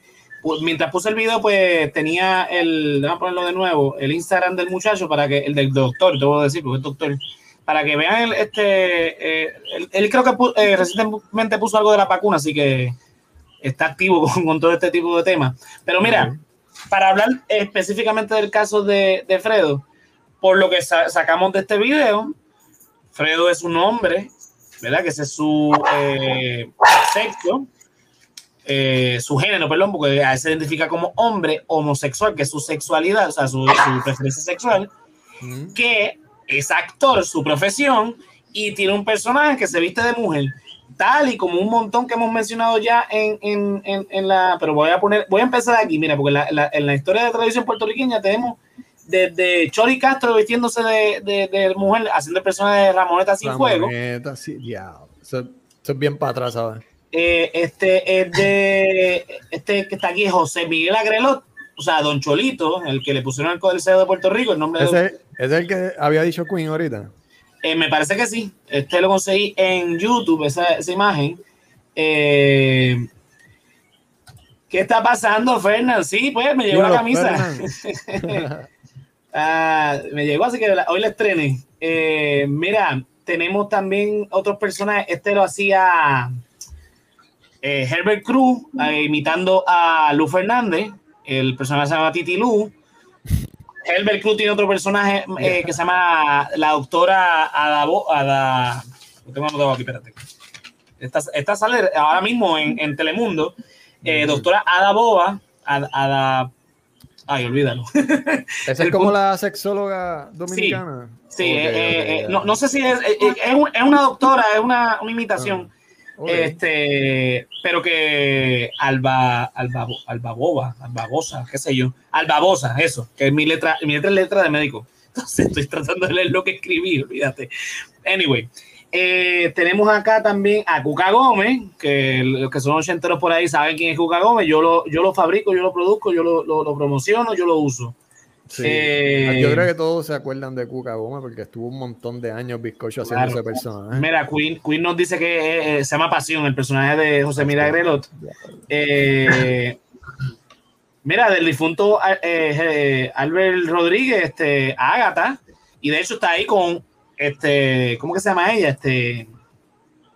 mientras puse el video, pues tenía el, déjame ponerlo de nuevo, el Instagram del muchacho para que, el del doctor, debo decir, porque es doctor, para que vean el, este, eh, él, él creo que eh, recientemente puso algo de la vacuna, así que está activo con, con todo este tipo de temas. Pero mira, para hablar específicamente del caso de, de Fredo, por lo que sa- sacamos de este video, Fredo es un hombre, ¿verdad? Que ese es su eh, sexo, eh, su género, perdón, porque a él se identifica como hombre homosexual, que es su sexualidad, o sea, su, su preferencia sexual, que es actor, su profesión, y tiene un personaje que se viste de mujer, tal y como un montón que hemos mencionado ya en, en, en, en la... Pero voy a poner, voy a empezar aquí, mira, porque la- la- en la historia de la televisión puertorriqueña tenemos desde Chori Castro vistiéndose de, de, de mujer, haciendo el personaje de Ramoneta sin fuego. Ramoneta, sí, diablo. Eso, es bien para atrás, ¿sabes? Eh, este es de este que está aquí José Miguel Agrelot, o sea, Don Cholito, el que le pusieron al Código de Puerto Rico, el nombre de Ese, ese es el que había dicho Queen ahorita. Eh, me parece que sí. Este lo conseguí en YouTube, esa, esa imagen. Eh, ¿Qué está pasando, Fernán? Sí, pues me llegó la camisa. Ah, me llegó, así que la- hoy la estrené. Eh, mira, tenemos también otros personajes. Este lo hacía eh, Herbert Cruz, eh, imitando a Lu Fernández. El personaje se llama Titi Lu. Herbert Cruz tiene otro personaje que se llama la doctora Ada. Bo- Ada tengo anotado aquí, espérate. Esta, esta sale ahora mismo en, en Telemundo. Doctora Ada Boba. Ada, Ada- Ay, olvídalo. Esa es como punto- la sexóloga dominicana. Sí, eh, eh, no, no sé si es, eh, eh, es, un- es una doctora, es una, una imitación, Ok. este, pero que Alba, Alba, Albaboba, Albabosa, qué sé yo, Albabosa, eso, que es mi letra, mi letra es letra de médico. Entonces estoy tratando de leer lo que escribí, olvídate. Anyway, eh, tenemos acá también a Cuca Gómez, que los que son ochenteros por ahí saben quién es Cuca Gómez. Yo lo, yo lo fabrico, yo lo produzco, yo lo, lo- lo promociono, yo lo uso. Sí. eh, Yo creo que todos se acuerdan de Cuca Gómez porque estuvo un montón de años bizcocho haciendo Claro. ese personaje. Mira, Queen, Queen nos dice que eh, se llama Pasión, el personaje de José Mira Grelot. Eh, mira, del difunto Albert Rodríguez, este, Ágata, y de hecho está ahí con, este, ¿cómo que se llama ella? Este,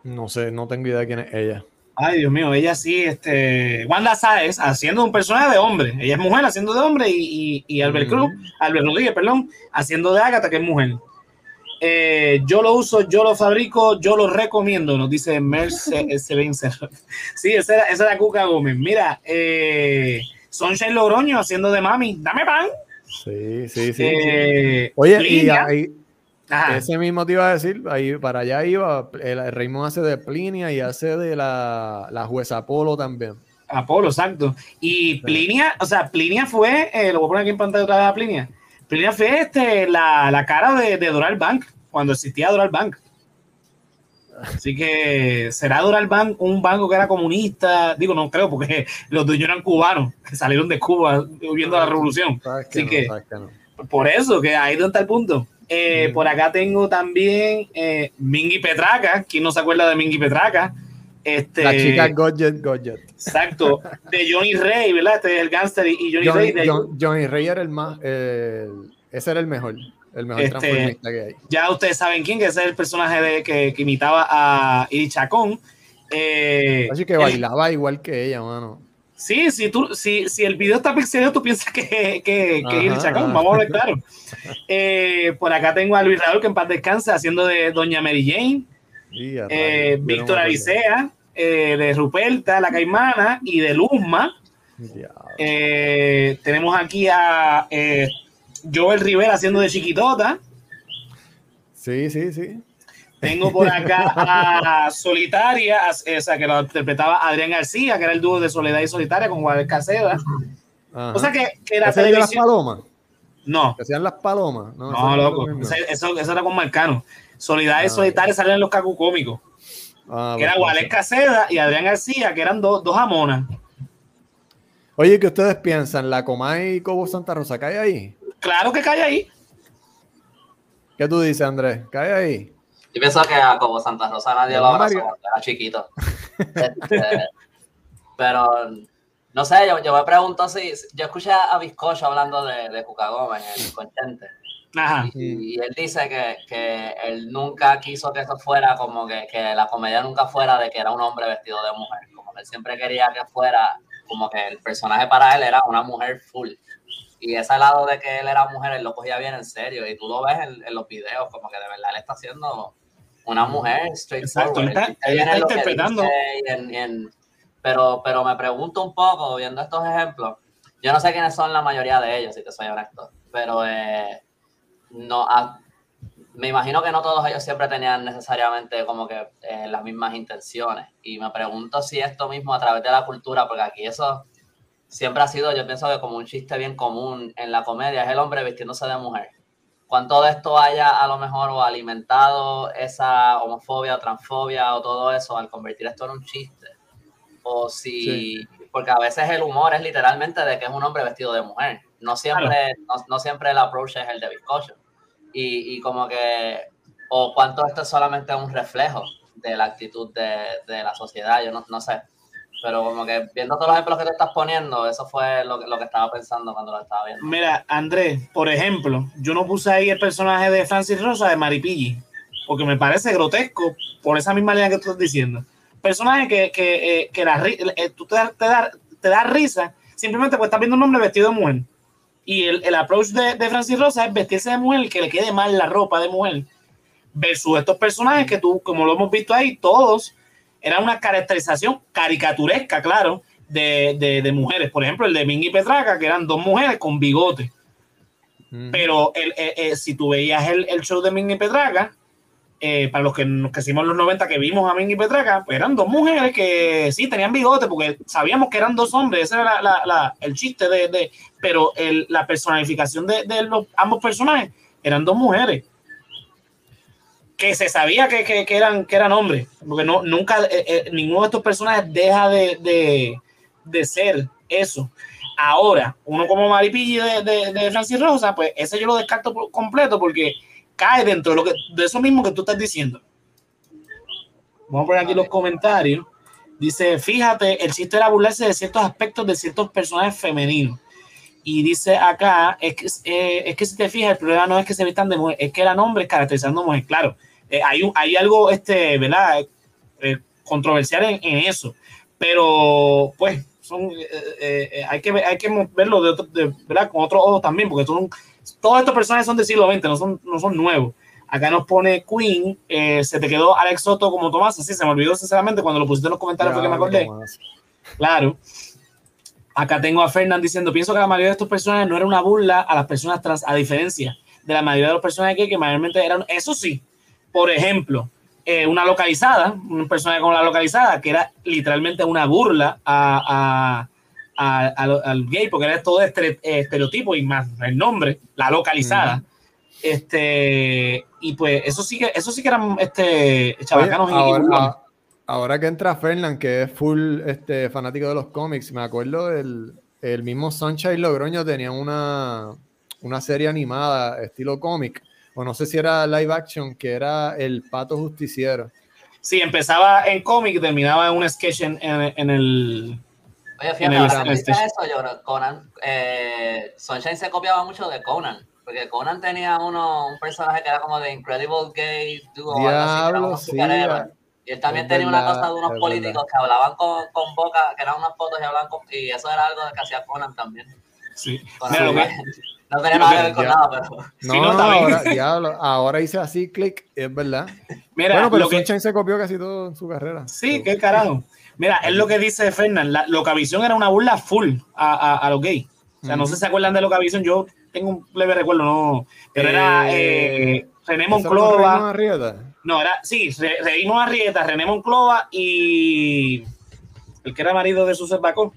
No sé, no tengo idea de quién es ella. ay Dios mío, ella sí, este, Wanda Sáez haciendo un personaje de hombre, ella es mujer haciendo de hombre y, y, y Albert Mm. Cruz, Albert Rodríguez, perdón, haciendo de Ágata, que es mujer. Eh, yo lo uso, yo lo fabrico, yo lo recomiendo, nos dice Merce Sevencer. Sí, esa era, esa era Cuca Gómez. Mira, eh, Sunshine Logroño haciendo de mami, dame pan. Sí, sí, sí. Eh, Oye, y Plinia, ese mismo te iba a decir, ahí para allá iba, el, el Raymond hace de Plinia y hace de la, la jueza Polo también. Apolo, exacto. Y Plinia, o sea, Plinia fue, eh, lo voy a poner aquí en pantalla otra vez a Plinia. Plinia fue este, la, la cara de, de Doral Bank, cuando existía Doral Bank. Así que será Doral Bank un banco que era comunista. Digo, no creo, porque los dueños eran cubanos, que salieron de Cuba viendo la revolución. ¿Sabes Así que-. Por eso, que ahí donde está el punto. Eh. Por acá tengo también eh, Mingy Petraca. ¿Quién no se acuerda de Mingy Petraca? Este, La chica Godget Godget. Exacto, de Johnny Ray, ¿verdad? Este es el gánster y Johnny, Johnny, Ray. de- John- Johnny Ray era el más, el- ese era el mejor, el mejor Este, transformista que hay. ya ustedes saben quién, que ese es el personaje de, que, que imitaba a Iri Chacón. Eh, Así que el- bailaba igual que ella, mano. Sí, si, tú, si, si el video está pixelado, tú piensas que, que, que Iri Chacón, vamos a ver claro. Eh, por acá tengo a Luis Raúl, que en paz descanse, haciendo de Doña Mary Jane. Eh, Víctor. Aricea, eh, de Ruperta, la Caimana, y de Luzma. Eh, tenemos aquí a Joel Rivera haciendo de chiquitota. Sí, sí, sí. Tengo por acá a Solitaria, a- o sea, que lo interpretaba Adrián García, que era el dúo de Soledad y Solitaria con Juan Caseda. Ajá. O sea que, que la ¿Ese es el de las televisión. palomas? No, ¿Que las palomas? No, loco. Eso, eso era con Marcano. Soledad y Ah, Solitaria salen en los cacos cómicos, Ah, que era Juárez Caseda y Adrián García, que eran dos, dos amonas. Oye, ¿qué ustedes piensan? ¿La Comay y Cobo Santa Rosa cae ahí? Claro que cae ahí. ¿Qué tú dices, Andrés? ¿Cae ahí? Yo pienso que a como Santa Rosa nadie lo abrazó cuando era chiquito. Este, pero No sé, yo, yo me pregunto si. Yo escuché a Bizcocho hablando de, de Cuca Gómez, el Conchente. Ajá. Y, y él dice que, que él nunca quiso que eso fuera como que, que la comedia nunca fuera de que era un hombre vestido de mujer. Como que él siempre quería que fuera como que el personaje para él era una mujer full. Y ese lado de que él era mujer, él lo cogía bien en serio. Y tú lo ves en, en los videos, como que de verdad él está haciendo una mujer Exacto, straightforward. él está- Él está interpretando. y en- y en- pero, pero me pregunto un poco, viendo estos ejemplos, yo no sé quiénes son la mayoría de ellos, si te soy honesto, pero eh, no, ah, me imagino que no todos ellos siempre tenían necesariamente como que eh, las mismas intenciones. Y me pregunto si esto mismo a través de la cultura, porque aquí eso siempre ha sido, yo pienso que como un chiste bien común en la comedia, es el hombre vistiéndose de mujer. Cuánto de esto haya a lo mejor o alimentado esa homofobia o transfobia o todo eso al convertir esto en un chiste. O si, porque a veces el humor es literalmente de que es un hombre vestido de mujer. No siempre, no, no siempre el approach es el de bizcocho. Y, y como que, o cuánto esto es solamente un reflejo de la actitud de, de la sociedad, yo no, no sé. Pero como que viendo todos los ejemplos que te estás poniendo, eso fue lo, que- lo que estaba pensando cuando lo estaba viendo. Mira, Andrés, por ejemplo, yo no puse ahí el personaje de Francis Rosa de Maripilli, porque me parece grotesco por esa misma línea que tú estás diciendo. Personaje que, que, eh, que la, eh, tú te, te, da, te da risa simplemente porque estás viendo un hombre vestido de mujer. Y el, el approach de, de Francis Rosa es vestirse de mujer, que le quede mal la ropa de mujer, versus estos personajes que tú, como lo hemos visto ahí, todos eran una caracterización caricaturesca, claro, de, de, de mujeres. Por ejemplo, el de Mingy Petraca, que eran dos mujeres con bigote. Pero el, eh, eh, si tú veías el, el show de Mingy Petraca, eh, para los que nos crecimos en los 90 que vimos a Mingy Petraca, pues eran dos mujeres que sí tenían bigote, porque sabíamos que eran dos hombres, ese era la- la- la- el chiste de, de- pero la personalificación de, de los ambos personajes eran dos mujeres que se sabía que, que- eran, que eran hombres, porque no, nunca, eh, eh, ninguno de estos personajes deja de, de- de ser eso. Ahora, uno como Maripilli de, de, de Francis Rosa, pues ese yo lo descarto por completo porque cae dentro de, lo que, de eso mismo que tú estás diciendo. Vamos a poner aquí los comentarios. Dice, fíjate, el chiste era burlarse de ciertos aspectos de ciertos personajes femeninos. Y dice acá, es que, eh, es que si te fijas, el problema no es que se vistan de mujer, es que eran hombres caracterizando mujer. Claro, eh, hay, un- hay algo, este, ¿verdad? Eh, controversial en, en eso. Pero, pues, son, eh, eh, eh, hay, que, hay que verlo de, otro- de- ¿verdad? con otros ojos también, porque son, todos estos personajes son del siglo XX, no son, no son nuevos. Acá nos pone Queen, se te quedó Alex Soto como Tomás, así se me olvidó sinceramente cuando lo pusiste en los comentarios fue que me acordé. Tomás. Claro. Acá tengo a Fernán diciendo, pienso que la mayoría de estos personajes no era una burla a las personas trans, a diferencia de la mayoría de los personajes que, que mayormente eran, eso sí, por ejemplo, eh, una localizada, un personaje como la localizada, que era literalmente una burla a, a- a- al, al gay, porque era todo estere- estereotipo y más el nombre, la localizada. Este, y pues eso sí que, eso sí que eran este, chabacanos y- ahora, ahora que entra Fernán, que es full este, fanático de los cómics, me acuerdo del el mismo Sunshine Logroño tenía una, una serie animada estilo cómic, o no sé si era live action, que era El Pato Justiciero. Sí, empezaba en cómic y terminaba en un sketch en, en- en el. Oye, fíjate, ahora que eso, yo creo, Conan, eh, Sunshine se copiaba mucho de Conan, porque Conan tenía uno, un personaje que era como de Incredible Gay Duo, o algo así, que era Diablo, sí, Y él también es tenía una cosa de unos políticos verdad. que hablaban con, con boca, que eran unas fotos y hablaban con, y eso era algo que hacía Conan también. Sí. Conan Mira, lo que- también. no tenía Sí, nada que ver con ya- nada, pero No, Sí, no, ahora, diablo, ahora hice así, clic, es verdad. Mira, bueno, pero lo que, Sunshine se copió casi todo en su carrera. sí, qué carajo. Mira, es lo que dice Fernán. La Locavisión era una burla full a, a, a los gays. O sea, no sé si se acuerdan de Locavisión. Yo tengo un leve recuerdo, no. Pero era eh, René ¿Eso no Reino Monclova. No, era, sí, Re- Reino Arrieta, René Monclova y el que era marido de Suset Bacó,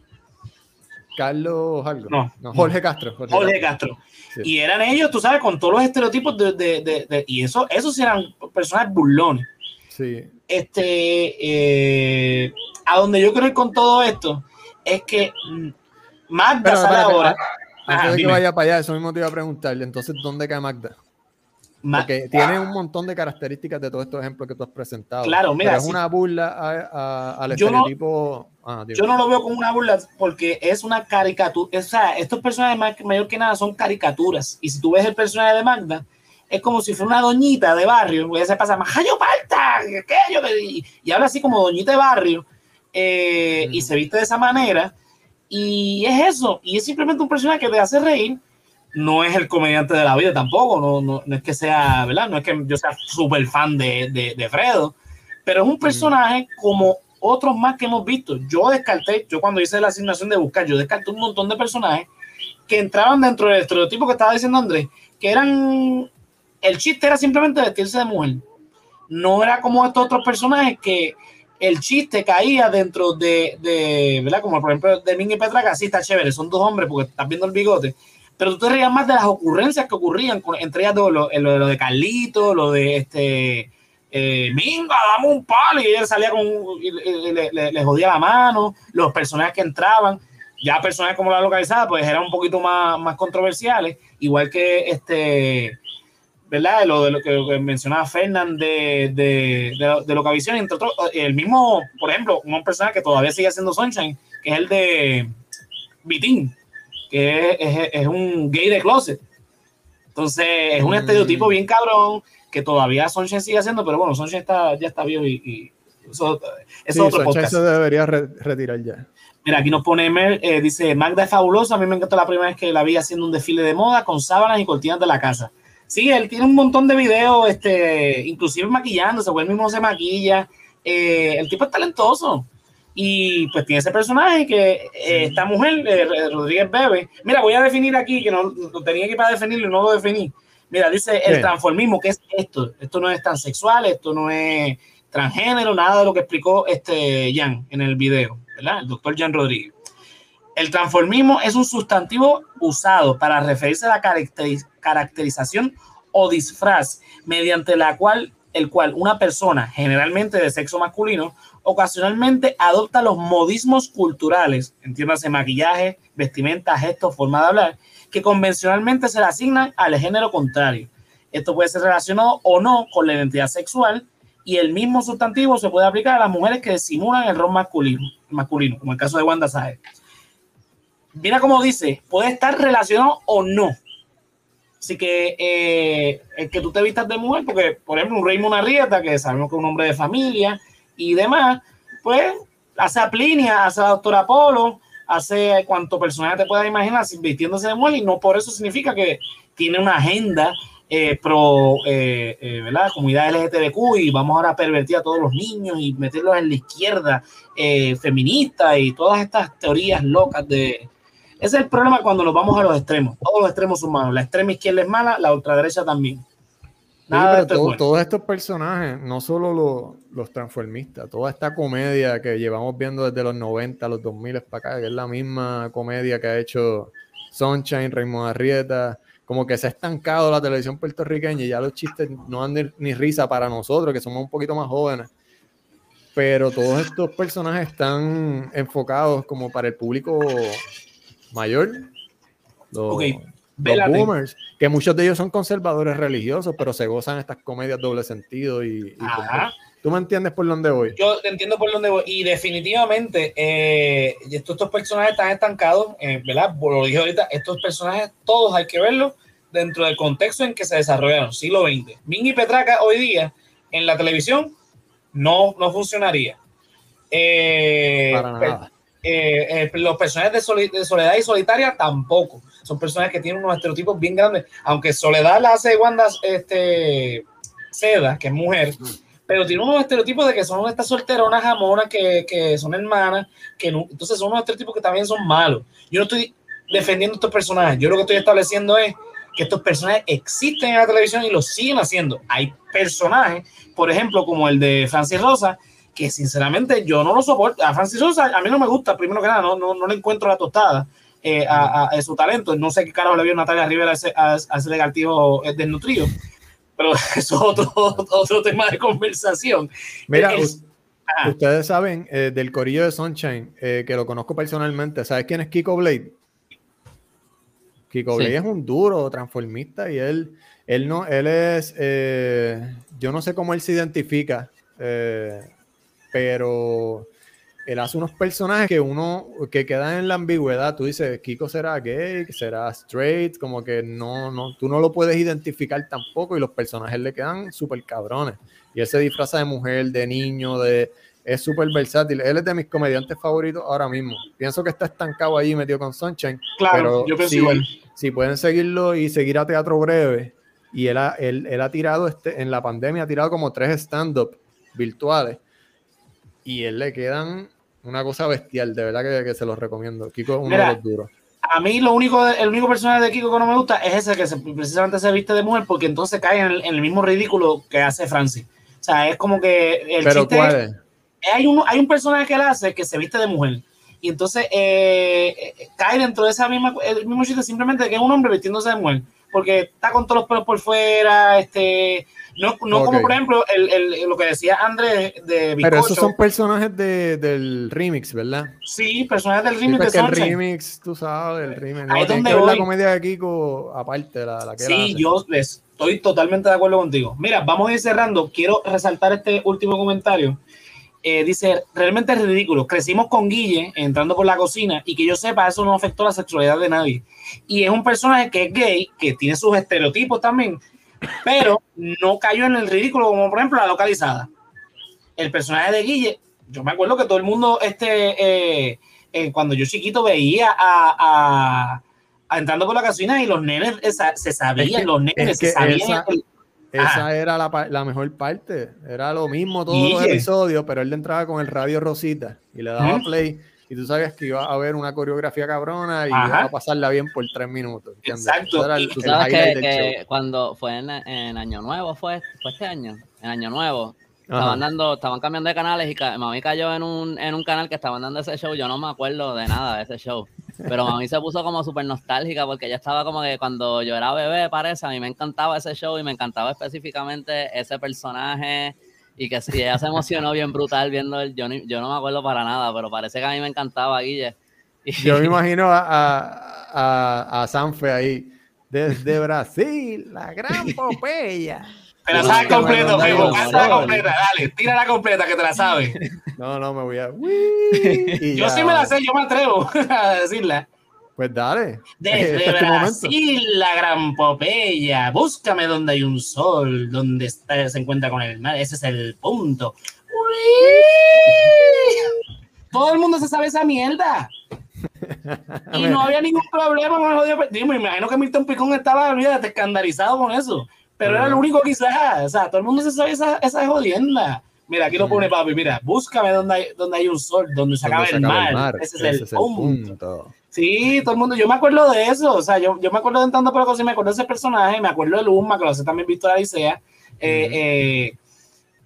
Carlos algo. No. Jorge Castro. Jorge Jorge Castro. Castro. Sí. Y eran ellos, tú sabes, con todos los estereotipos de, de- de- de- y eso, esos eran personajes burlones. Sí. este eh, a donde yo quiero ir con todo esto es que Magda Pero, sale ahora. Antes Ajá, de que vaya para allá, eso mismo te iba a preguntar. Entonces, ¿dónde cae Magda? Porque tiene un montón de características de todos estos ejemplos que tú has presentado. Claro, mira. es una burla al estereotipo. Ah, yo no lo veo como una burla porque es una caricatura. O sea, estos personajes más, mayor que nada son caricaturas. Y si tú ves el personaje de Magda, es como si fuera una doñita de barrio. Ella se pasa, Majayo Palta, y, y habla así como doñita de barrio. Eh, y se viste de esa manera. Y es eso. Y es simplemente un personaje que te hace reír no es el comediante de la vida tampoco, no, no, no es que sea, ¿verdad? No es que yo sea súper fan de, de, Fredo, pero es un personaje como otros más que hemos visto. Yo descarté, yo cuando hice la asignación de buscar, yo descarté un montón de personajes que entraban dentro del estereotipo que estaba diciendo Andrés, que eran, el chiste era simplemente vestirse de mujer. No era como estos otros personajes que el chiste caía dentro de, de ¿verdad? Como por ejemplo de Ming y Petra, que así está chévere, son dos hombres porque estás viendo el bigote, pero tú te reías más de las ocurrencias que ocurrían, entre ellas lo, lo, de Carlito, lo de este eh, Minga, dame un palo, y él salía con, le, jodía la mano, los personajes que entraban, ya personajes como la localizada, pues eran un poquito más, más controversiales, igual que este, ¿verdad? Lo de lo que, mencionaba Fernand de, de, de, de entre otros, el mismo, por ejemplo, un personaje que todavía sigue haciendo Sunshine, que es el de Vitín que es, un gay de closet. Entonces, es un mm. estereotipo bien cabrón que todavía Sunshine sigue haciendo, pero bueno, Sunshine está, ya está viejo y, eso, es otro podcast. se debería retirar ya. Mira, aquí nos pone eh, dice, Magda es fabulosa, a mí me encantó la primera vez que la vi haciendo un desfile de moda con sábanas y cortinas de la casa. Sí, él tiene un montón de videos, este, inclusive maquillándose, o él mismo se maquilla. Eh, el tipo es talentoso. Y pues tiene ese personaje que eh, esta mujer, eh, Rodríguez Bebe, mira, voy a definir aquí, que no lo tenía que para definirlo y no lo definí. Mira, dice el transformismo, que es esto. Esto no es tan sexual, esto no es transgénero, nada de lo que explicó este Jan en el video, ¿verdad? El doctor Jan Rodríguez. El transformismo es un sustantivo usado para referirse a la caracterización o disfraz mediante la cual el cual una persona, generalmente de sexo masculino, ocasionalmente adopta los modismos culturales, entiéndase maquillaje, vestimenta, gestos, forma de hablar, que convencionalmente se le asignan al género contrario. Esto puede ser relacionado o no con la identidad sexual y el mismo sustantivo se puede aplicar a las mujeres que simulan el rol masculino, masculino como el caso de Wanda Saez. Mira cómo dice, puede estar relacionado o no. Así que eh, el que tú te vistas de mujer, porque por ejemplo un Raymond Arrieta, que sabemos que es un hombre de familia, y demás, pues hace a Plinia, hace a la doctora Polo, hace cuanto personaje te puedas imaginar vistiéndose de mujer y no por eso significa que tiene una agenda eh, pro eh, eh, ¿verdad? comunidad LGTBQ y vamos ahora a pervertir a todos los niños y meterlos en la izquierda feminista y todas estas teorías locas de... Ese es el problema cuando nos vamos a los extremos. Todos los extremos son malos. La extrema izquierda es mala, la ultraderecha también todos estos personajes, no solo los, transformistas, toda esta comedia que llevamos viendo desde los 90 a los 2000 para acá, que es la misma comedia que ha hecho Sunshine, Raymond Arrieta, como que se ha estancado la televisión puertorriqueña y ya los chistes no dan ni, risa para nosotros, que somos un poquito más jóvenes. Pero todos estos personajes están enfocados como para el público mayor. Los, los boomers, que muchos de ellos son conservadores religiosos, pero se gozan estas comedias doble sentido y, ¿Tú me entiendes por dónde voy? Yo entiendo por dónde voy. Y definitivamente, eh, estos, estos, personajes están estancados, eh, ¿verdad? Lo dije ahorita, estos personajes todos hay que verlos dentro del contexto en que se desarrollaron, siglo XX. Ming y Petraca hoy día en la televisión no, no funcionaría. Eh, Para nada. Eh, los personajes de, Soledad y Solitaria tampoco. Son personajes que tienen unos estereotipos bien grandes. Aunque Soledad la hace Wanda este, Seda, que es mujer, pero tiene unos estereotipos de que son estas solteronas jamonas que, que son hermanas, que entonces son unos estereotipos que también son malos. Yo no estoy defendiendo estos personajes. Yo lo que estoy estableciendo es que estos personajes existen en la televisión y lo siguen haciendo. Hay personajes, por ejemplo, como el de Francis Rosa, que sinceramente yo no lo soporto. A Francis Sosa a mí no me gusta, primero que nada, no, no, no le encuentro la tostada eh, a, a, su talento. No sé qué carajo le vio Natalia Rivera a ese, a, ese negativo eh, desnutrido, pero eso es otro, otro tema de conversación. Mira, ustedes saben eh, del corillo de Sunshine, que lo conozco personalmente, ¿sabes quién es Kiko Blade? Kiko Blade es un duro transformista y él Él no, él es, eh, yo no sé cómo él se identifica, eh, pero él hace unos personajes que uno, que quedan en la ambigüedad. Tú dices, Kiko será gay, será straight, como que no, no, tú no lo puedes identificar tampoco y los personajes le quedan súper cabrones. Y él se disfraza de mujer, de niño, de... Es súper versátil. Él es de mis comediantes favoritos ahora mismo. Pienso que está estancado allí metido con Sunshine. Claro, pero yo pienso si, igual. si pueden seguirlo y seguir a Teatro Breve, y él ha, él, él ha tirado, este, en la pandemia, ha tirado como tres stand-up virtuales y él le quedan una cosa bestial, de verdad que, que se los recomiendo. Kiko es uno Mira, de los duros. A mí lo único, el único personaje de Kiko que no me gusta es ese que se- precisamente se viste de mujer porque entonces cae en el, en el mismo ridículo que hace Francis. O sea, es como que el Pero chiste ¿cuál es- es? hay un, hay un personaje que él hace que se viste de mujer. Y entonces eh, eh, cae dentro de esa misma, el mismo chiste simplemente que es un hombre vistiéndose de mujer. Porque está con todos los pelos por fuera, este, no, no como por ejemplo el, el- lo que decía Andrés de Pero esos son personajes de, del remix, ¿verdad? Sí, personajes del Sí, remix pues de que el remix, tú sabes, el remix. Ahí es donde que la comedia de Kiko aparte, la, la que Sí, hace. yo estoy totalmente de acuerdo contigo. Mira, vamos a ir cerrando. Quiero resaltar este último comentario. Eh, dice, realmente es ridículo. Crecimos con Guille entrando por la cocina y que yo sepa, eso no afectó la sexualidad de nadie. Y es un personaje que es gay, que tiene sus estereotipos también, pero no cayó en el ridículo, como por ejemplo la localizada. El personaje de Guille, yo me acuerdo que todo el mundo, este, eh, eh, cuando yo chiquito veía a, a- a entrando por la cocina y los nenes esa- se sabían, Es los nenes es se sabían. esa- el- Esa Ajá. era la, mejor parte. Era lo mismo todos los episodios, pero él entraba con el radio Rosita y le daba play. Y tú sabías que iba a haber una coreografía cabrona y Ajá. iba a pasarla bien por tres minutos. ¿entiendes? Exacto. El- Tú sabes que, cuando fue en, en Año Nuevo, fue, fue este año, en Año Nuevo, Ajá. estaban dando, estaban cambiando de canales y ca- mami cayó en un, en un canal que estaban dando ese show. Yo no me acuerdo de nada de ese show. Pero mami se puso como súper nostálgica porque ella estaba como que cuando yo era bebé, parece, a mí me encantaba ese show y me encantaba específicamente ese personaje. Y que sí, ella se emocionó bien brutal viendo el. Yo, ni- yo no me acuerdo para nada, pero parece que a mí me encantaba Guille. Y- Yo me imagino a, a, a, a Sanfe ahí. Desde Brasil, la gran Popeya. Te la sabes que me colores. completa, dale, tírala completa que te la sabes. No, no, me voy a. Yo ya, sí me la sé, yo me atrevo a decirla. Pues dale. Desde Este es. Brasil, la gran Popeya, búscame donde hay un sol, donde está- se encuentra con el mar, ese es el punto. Uy. Todo el mundo se sabe esa mierda. Y no había ningún problema con el jodido pe- Digo, me imagino que Milton Picón estaba olvídate, escandalizado con eso. Pero era lo único quizás. O sea, todo el mundo se sabe esa, esa jodienda. Mira, aquí lo pone papi. Mira, búscame donde hay, donde hay un sol, donde se acaba Donde el se acaba mar. Ese es el, punto. punto. Sí, todo el mundo, yo me acuerdo de eso, o sea, yo, yo me acuerdo de entrando por la cosa y me acuerdo de ese personaje, me acuerdo de Luzma, que lo hace también Víctor Alicea, eh, eh,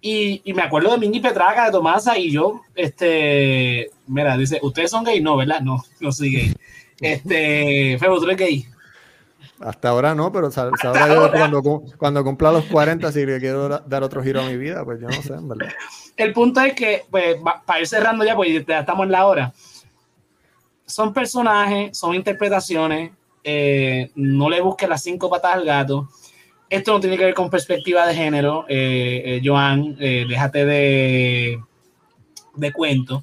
y, y me acuerdo de Mingy Petraca, de Tomasa, y yo, este, mira, dice, ¿ustedes son gay? No, ¿verdad? No, no soy gay. Este, Febo, ¿tú eres gay? Hasta ahora no, pero yo cuando, cu- cuando cumpla los 40 si le quiero da- dar otro giro a mi vida, pues yo no sé, en verdad. El punto es que, pues, para ir cerrando ya, pues ya estamos en la hora, son personajes, son interpretaciones, eh, no le busques las cinco patas al gato. Esto no tiene que ver con perspectiva de género, eh, eh, Joan, eh, déjate de, de cuento.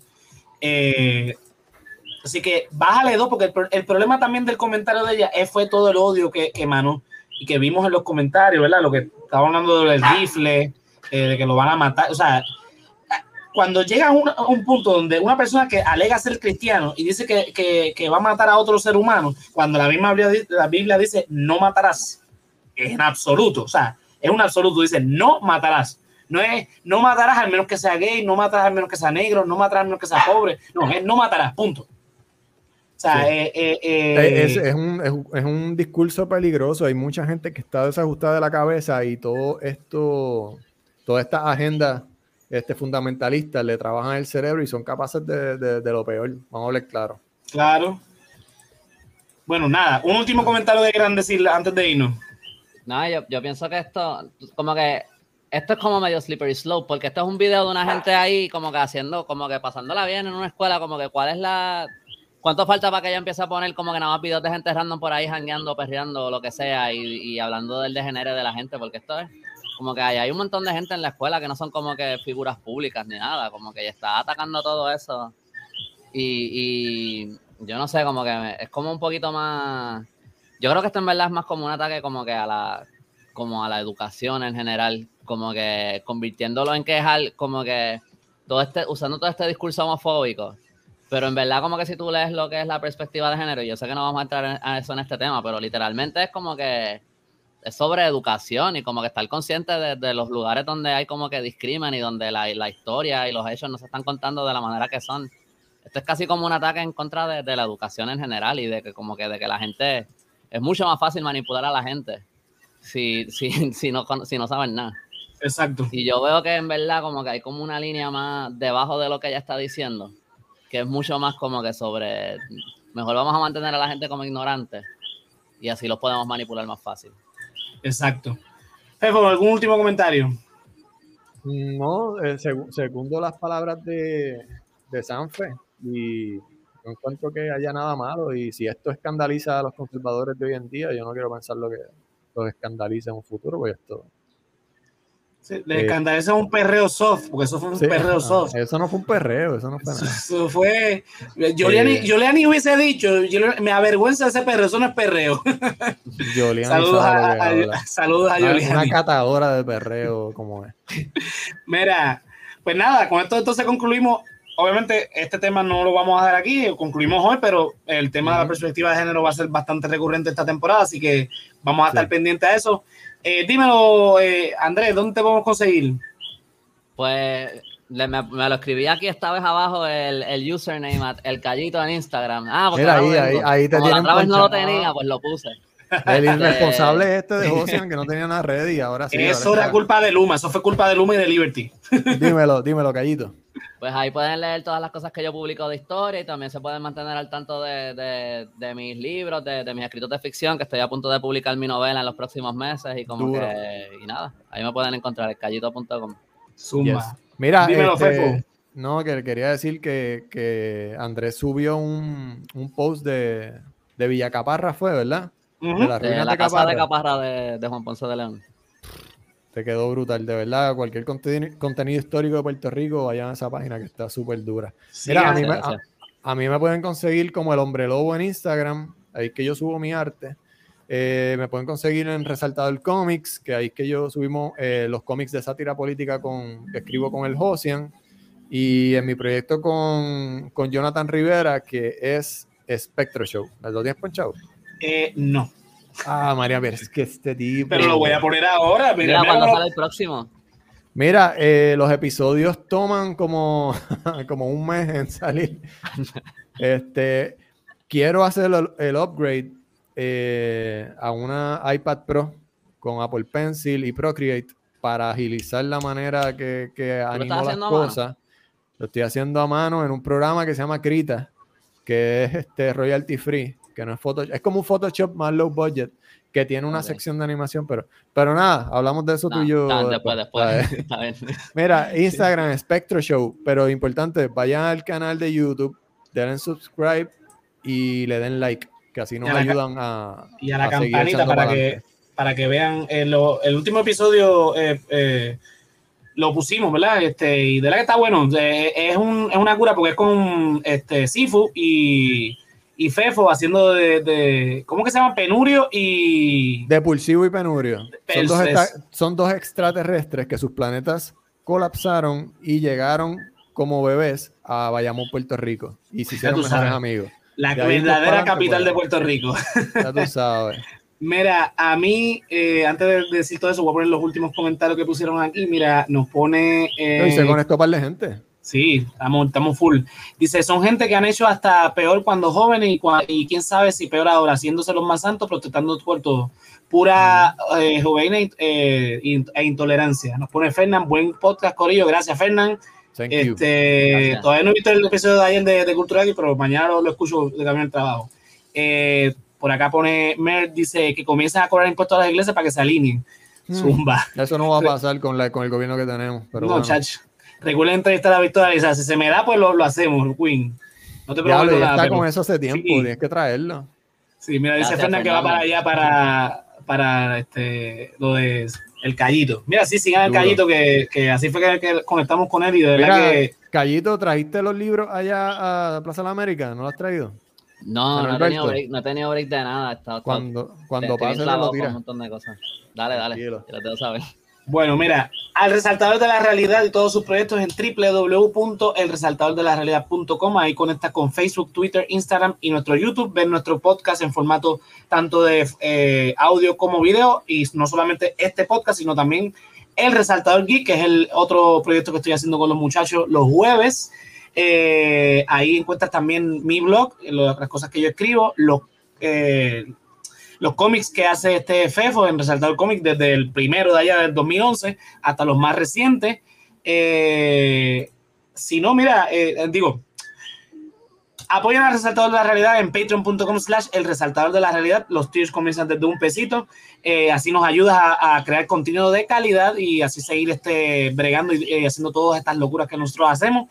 Así que bájale dos, porque el, el problema también del comentario de ella fue todo el odio que, que emanó y que vimos en los comentarios, ¿verdad? Lo que estaba hablando del rifle, de que lo van a matar, o sea, cuando llega a un, a un punto donde una persona que alega ser cristiano y dice que, que- que va a matar a otro ser humano, cuando la misma Biblia, la Biblia dice no matarás, es en absoluto, o sea, es un absoluto, dice no matarás. No es no matarás al menos que sea gay, no matarás al menos que sea negro, no matarás al menos que sea pobre, no, es no matarás, punto. O sea, Sí. eh, eh, eh, Es, es un, es, es un discurso peligroso. Hay mucha gente que está desajustada de la cabeza y todo esto, toda esta agenda este, fundamentalista le trabajan el cerebro y son capaces de, de- de lo peor. Vamos a hablar claro. claro. Bueno, nada, un último comentario de Gran decir antes de irnos. No, yo, yo pienso que esto, como que, esto es como medio slippery slope, porque esto es un video de una gente ahí como que haciendo, como que pasándola bien en una escuela, como que cuál es la, ¿Cuánto falta para que ella empiece a poner como que nada más videos de gente random por ahí jangueando, perreando, lo que sea, y, y hablando del degenere de la gente? Porque esto es como que hay, un montón de gente en la escuela que no son como que figuras públicas ni nada, como que está atacando todo eso. Y, yo no sé, como que es como un poquito más. Yo creo que esto en verdad es más como un ataque como que a la como a la educación en general, como que convirtiéndolo en que es al- como que todo este, usando todo este discurso homofóbico. Pero en verdad, como que si tú lees lo que es la perspectiva de género, yo sé que no vamos a entrar en- a eso en este tema, pero literalmente es como que es sobre educación y como que estar consciente de, de los lugares donde hay como que discrimen y donde la, la historia y los hechos no se están contando de la manera que son. Esto es casi como un ataque en contra de, de la educación en general y de que como que de que la gente es mucho más fácil manipular a la gente si, si, si, no, si no saben nada. Exacto. Y yo veo que en verdad como que hay como una línea más debajo de lo que ella está diciendo, que es mucho más como que sobre, mejor vamos a mantener a la gente como ignorante y así los podemos manipular más fácil. Exacto. Fefo, ¿algún último comentario? No, eh, segu- segundo las palabras de, de Sanfe y no encuentro que haya nada malo y si esto escandaliza a los conservadores de hoy en día, yo no quiero pensar lo que los escandaliza en un futuro, porque esto... Sí, le Eh, escandaliza un perreo soft, porque eso fue un Sí, perreo soft. eso no fue un perreo, eso no fue nada. Eso fue. Giuliani, Eh. Giuliani hubiese dicho, yo me avergüenza ese perreo, eso no es perreo. Saludos a, a- habla. saludos a Una, catadora de perreo como es. Mira, pues nada, con esto entonces concluimos. Obviamente, este tema no lo vamos a dar aquí, concluimos hoy, pero el tema de la perspectiva de género va a ser bastante recurrente esta temporada, así que vamos a estar Sí. pendientes a eso. Eh, dímelo, eh, Andrés, ¿dónde te podemos conseguir? Pues le- me, me lo escribí aquí esta vez abajo el, el username, el callito en Instagram. Ah, porque Mira, ahí- ahí- ahí te Como la otra vez no lo tenía, pues lo puse. El irresponsable este de Ocean que no tenía nada ready, ahora sí. eso ahora era está. culpa de Luma, eso fue culpa de Luma y de Liberty. Dímelo, dímelo, Callito. Pues ahí pueden leer todas las cosas que yo publico de historia y también se pueden mantener al tanto de, de- de mis libros, de, de mis escritos de ficción, que estoy a punto de publicar mi novela en los próximos meses y como Duro. que, y nada, ahí me pueden encontrar, el callito.com. Yes. Mira, Dímelo, este, no, que quería decir que, que Andrés subió un, un post de, de Villacaparra, fue, ¿verdad? De las la de casa de Caparra. De, de Juan Ponce de León. Te quedó brutal, de verdad. Cualquier conteni- contenido histórico de Puerto Rico, vayan a esa página que está súper dura. Sí, Mira, a mí, me, gracias. a, a mí me pueden conseguir como el hombre lobo en Instagram, ahí es que yo subo mi arte. Eh, me pueden conseguir en Resaltador Comics, que ahí es que yo subimos eh, los cómics de sátira política con, que escribo con el Josian. Y en mi proyecto con, con Jonathan Rivera, que es Spectro Show. ¿Lo tienes ponchado? Eh, no, Ah, María, pero es que este tipo. pero lo voy a poner ahora. Mira, cuando sale el próximo. Mira, eh, los episodios toman como, como un mes en salir. Este, quiero hacer el, el upgrade eh, a una iPad Pro con Apple Pencil y Procreate para agilizar la manera que, que animo las cosas. Lo estoy haciendo a mano en un programa que se llama Krita, que es este royalty free, que no es Photoshop, es como un Photoshop más low budget, que tiene una sección de animación, pero, pero nada, hablamos de eso tú No, y yo. Mira, Instagram, Spectro Show, pero importante, vayan al canal de YouTube, denle subscribe y le den like, que así nos a ayudan a, y a la campanita para que, para que vean eh, lo- el último episodio eh, eh, lo pusimos, ¿verdad? Este, y de la que está bueno. Es, un- es una cura porque es con este Sifu y, y Fefo haciendo de, de- ¿cómo que se llama? Penurio y De Pulsivo y Penurio. Son dos, son dos extraterrestres que sus planetas colapsaron y llegaron como bebés a Bayamón, Puerto Rico. Y se hicieron mejores sabes. amigos. la de verdadera capital pues. de Puerto Rico. Ya tú sabes. Mira, a mí, eh, antes de decir todo eso, voy a poner los últimos comentarios que pusieron aquí. Mira, nos pone. eh, y se conectó par de gente. Sí, estamos, estamos full. Dice, son gente que han hecho hasta peor cuando jóvenes y, cua- y quién sabe si peor ahora, haciéndose los más santos, protestando por todo. Pura eh, juvenil eh, e intolerancia. Nos pone Fernán, buen podcast, Corillo. Gracias, Fernán. Thank you. Este, todavía no he visto el episodio de ayer de, de Cultura pero mañana lo, lo escucho de camino al trabajo. Eh, por acá pone Mer, dice que comiencen a cobrar impuestos a las iglesias para que se alineen. Hmm. Zumba. Eso no va a pasar con, la, con el gobierno que tenemos. Pero no, bueno. chach. Recuerden entrevistar a Victoria y dice, si se me da, pues lo, lo hacemos, Queen. No te Ya, prometo ya nada. está pero- con eso hace tiempo, Sí. tienes que traerlo. Sí, mira, dice Gracias, Fernan que va para allá para, para este, lo de el Callito. Mira, sí, sigan el. Callito, que, que así fue que, que conectamos con él y de verdad Mira, que. Callito, ¿trajiste los libros allá a Plaza de la América? ¿No los has traído? No, no he, tenido break, no he tenido break de nada. He estado- Cuando, cuando pase, lo un tiras. montón de cosas. Dale, dale. Tranquilo. Te lo tengo saber. Bueno, mira, al resaltador de la realidad y todos sus proyectos en www.elresaltadordelarealidad.com. Ahí conectas con Facebook, Twitter, Instagram y nuestro YouTube. Ven nuestro podcast en formato tanto de eh, audio como video. Y no solamente este podcast, sino también el Resaltador Geek, que es el otro proyecto que estoy haciendo con los muchachos los jueves. Eh, ahí encuentras también mi blog, lo- las cosas que yo escribo, los, eh, los cómics que hace este FEFO en Resaltador Comics desde el primero de allá del 2011 hasta los más recientes. Eh, si no, mira, eh, digo, apoyan al Resaltador de la Realidad en patreon.com slash el Resaltador de la Realidad. Los tiers comienzan desde un pesito. Eh, así nos ayudas a, a crear contenido de calidad y así seguir este, bregando y eh, haciendo todas estas locuras que nosotros hacemos.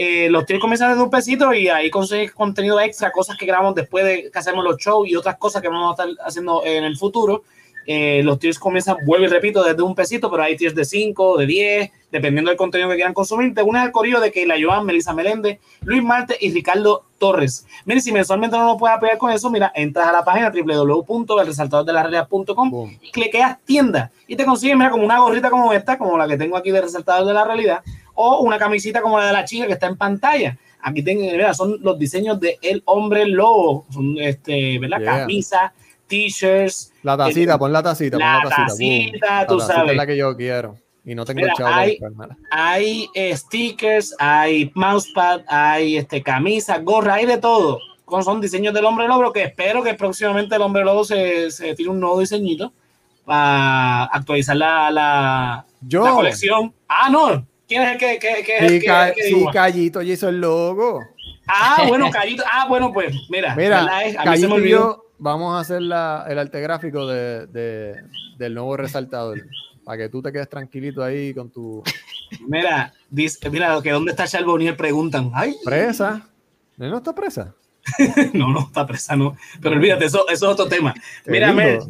Eh, los tiers comienzan desde un pesito y ahí consigues contenido extra, cosas que grabamos después de que hacemos los shows y otras cosas que vamos a estar haciendo en el futuro. Eh, los tiers comienzan, vuelvo y repito, desde un pesito, pero hay tiers de 5, de 10, dependiendo del contenido que quieran consumir. Te unes al corillo de que la Joan, Melissa Meléndez, Luis Marte y Ricardo Torres. Mira, si mensualmente no nos puedes apoyar con eso, mira, entras a la página www.elresaltadordelarealidad.com y cliqueas tienda y te consigues, mira, como una gorrita como esta, como la que tengo aquí de Resaltador de la Realidad, o una camisita como la de la chica que está en pantalla. Aquí tengo, mira, son los diseños de El Hombre Lobo, son, este, ¿verdad? Yeah. Camisa, t-shirts, La tacita, pon la tacita, pon La la tacita. tacita, tú la tacita sabes. es la que yo quiero. Y no tengo Mira, chavo hay- hay eh, stickers, hay mousepad, hay este, camisa, gorra, hay de todo. Con- Son diseños del hombre lobo que espero que próximamente el hombre lobo se, se tire un nuevo diseñito para actualizar la, la, Yo. la colección. Ah, no. ¿Quién es el que, que, que, es el Sí, el que sí? Callito ya hizo el logo. Ah, bueno, Callito. Ah, bueno, pues mira. Mira, a mí se me Callito olvidó. yo vamos a hacer la- el arte gráfico de, de- del nuevo resaltador. Para que tú te quedes tranquilito ahí con tu Mira, dice, mira, que dónde está Charbonnier preguntan. Ay, presa. ¿No está presa? no, no, está presa, no. Pero olvídate, eso, eso es otro tema. Mira. Mer,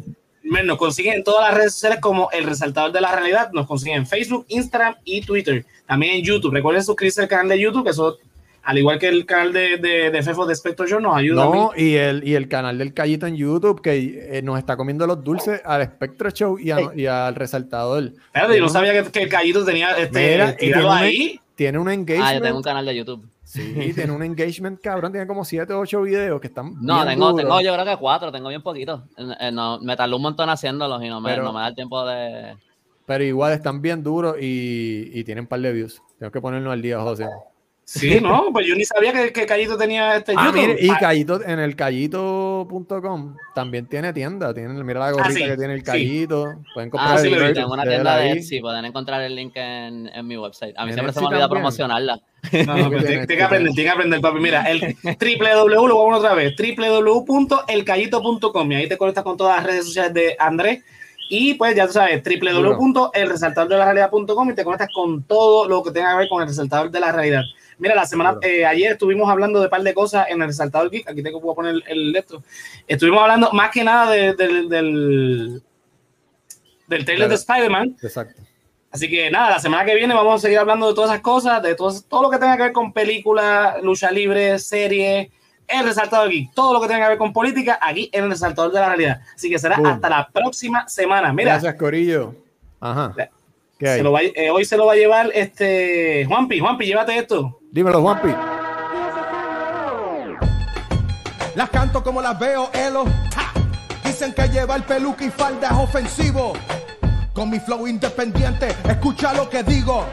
nos consiguen en todas las redes sociales como El Resaltador de la Realidad. Nos consiguen en Facebook, Instagram y Twitter. También en YouTube. Recuerden suscribirse al canal de YouTube, que eso, al igual que el canal de, de, de Fefo de Spectro Show, nos ayuda No, y el, y el canal del Callito en YouTube que eh, nos está comiendo los dulces al Spectro Show y, a- y al resaltador. Espérate, yo no sabía que, que el Callito tenía este, Mira, y tiene un- ahí. Tiene un Ah, engagement. yo tengo un canal de YouTube. Sí, tiene un engagement cabrón. Tiene como 7 o 8 videos que están. No, bien tengo, duros. tengo yo creo que cuatro, tengo bien poquito. Eh, eh, no, me tardó un montón haciéndolos y no me, Pero- no me da el tiempo de... Pero igual están bien duros y, y tienen un par de views. Tengo que ponernos al día, José. Sí, no, pues yo ni sabía que, que Callito tenía este Ah, YouTube. mire, y Ah, Callito, en el callito.com también tiene tienda. Tiene, mira la gorrita sí, que tiene el sí. Callito. Pueden comprar Ah, sí, el tengo una tienda de. Etsy, pueden encontrar el link en, en mi website. A mí siempre se me olvida también. promocionarla. No, no, pero Tiene- que aprender, tiene que aprender, papi. Mira, el www, lo vamos otra vez, www.elcallito.com y ahí te conectas con todas las redes sociales de Andrés y pues ya tú sabes, www.elresaltadordelarealidad.com y te conectas con todo lo que tenga que ver con el resaltador de la realidad. Mira, la semana, eh, ayer estuvimos hablando de un par de cosas en el resaltador geek, aquí tengo que poner el, el esto. Estuvimos hablando más que nada de- del, del, del trailer Claro. de Spider-Man. Exacto. Así que nada, la semana que viene vamos a seguir hablando de todas esas cosas, de todo, todo lo que tenga que ver con películas, lucha libre, serie, el resaltador aquí, todo lo que tenga que ver con política, aquí en el resaltador de la realidad. Así que será Boom. hasta la próxima semana. Mira, Gracias, Corillo. Ajá. Ya. ¿Qué hay? se lo va- eh, hoy se lo va a llevar este Juanpi. Juanpi, llévate esto. Dímelo, Juanpi. Las canto como las veo, Elo. ¡Ja! Dicen que llevar peluca y falda es ofensivo. Con mi flow independiente, escucha lo que digo.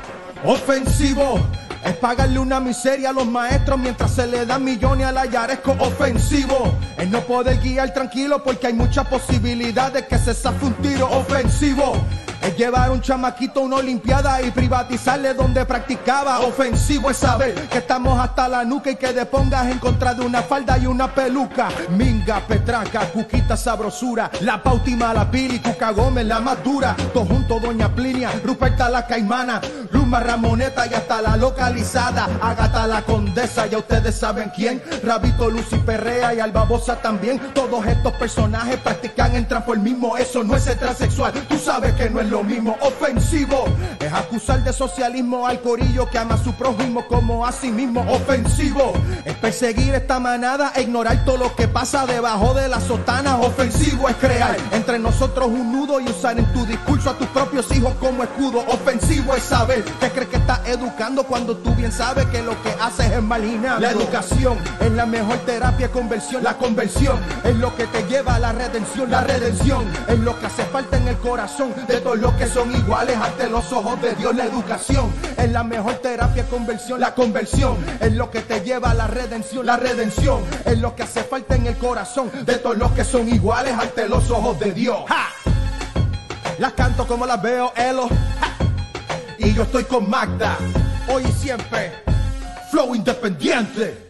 Ofensivo. Es pagarle una miseria a los maestros mientras se le dan millones a la Yaresco ofensivo. Es no poder guiar tranquilo porque hay muchas posibilidades que se zafe un tiro ofensivo. Es llevar un chamaquito una olimpiada y privatizarle donde practicaba. Ofensivo es saber que estamos hasta la nuca y que te pongas en contra de una falda y una peluca. Minga, petraca, cuquita, sabrosura. La pautima, la pili, cuca Gómez, la más dura. Todo junto, doña Plinia, Ruperta la caimana. Zulma Ramoneta y hasta la localizada. Agata la condesa, ya ustedes saben quién. Rabito, Lucy Perrea y Albabosa también. Todos estos personajes practican, el mismo. Eso no es transexual, tú sabes que no es lo mismo. Ofensivo es acusar de socialismo al corillo que ama a su prójimo como a sí mismo. Ofensivo es perseguir esta manada e ignorar todo lo que pasa debajo de las sotanas. Ofensivo es crear entre nosotros un nudo y usar en tu discurso a tus propios hijos como escudo. Ofensivo es saber que crees que estás educando cuando tú bien sabes que lo que haces es marginar. La educación es la mejor terapia conversión. La conversión es lo que te lleva a la redención. La redención es lo que hace falta en el corazón de todos los que son iguales ante los ojos de Dios. La educación es la mejor terapia de conversión. La conversión es lo que te lleva a la redención. La redención es lo que hace falta en el corazón de todos los que son iguales ante los ojos de Dios. ¡Ja! Las canto como las veo, Elo. ¡Ja! Y yo estoy con Magda. Hoy y siempre. Flow independiente.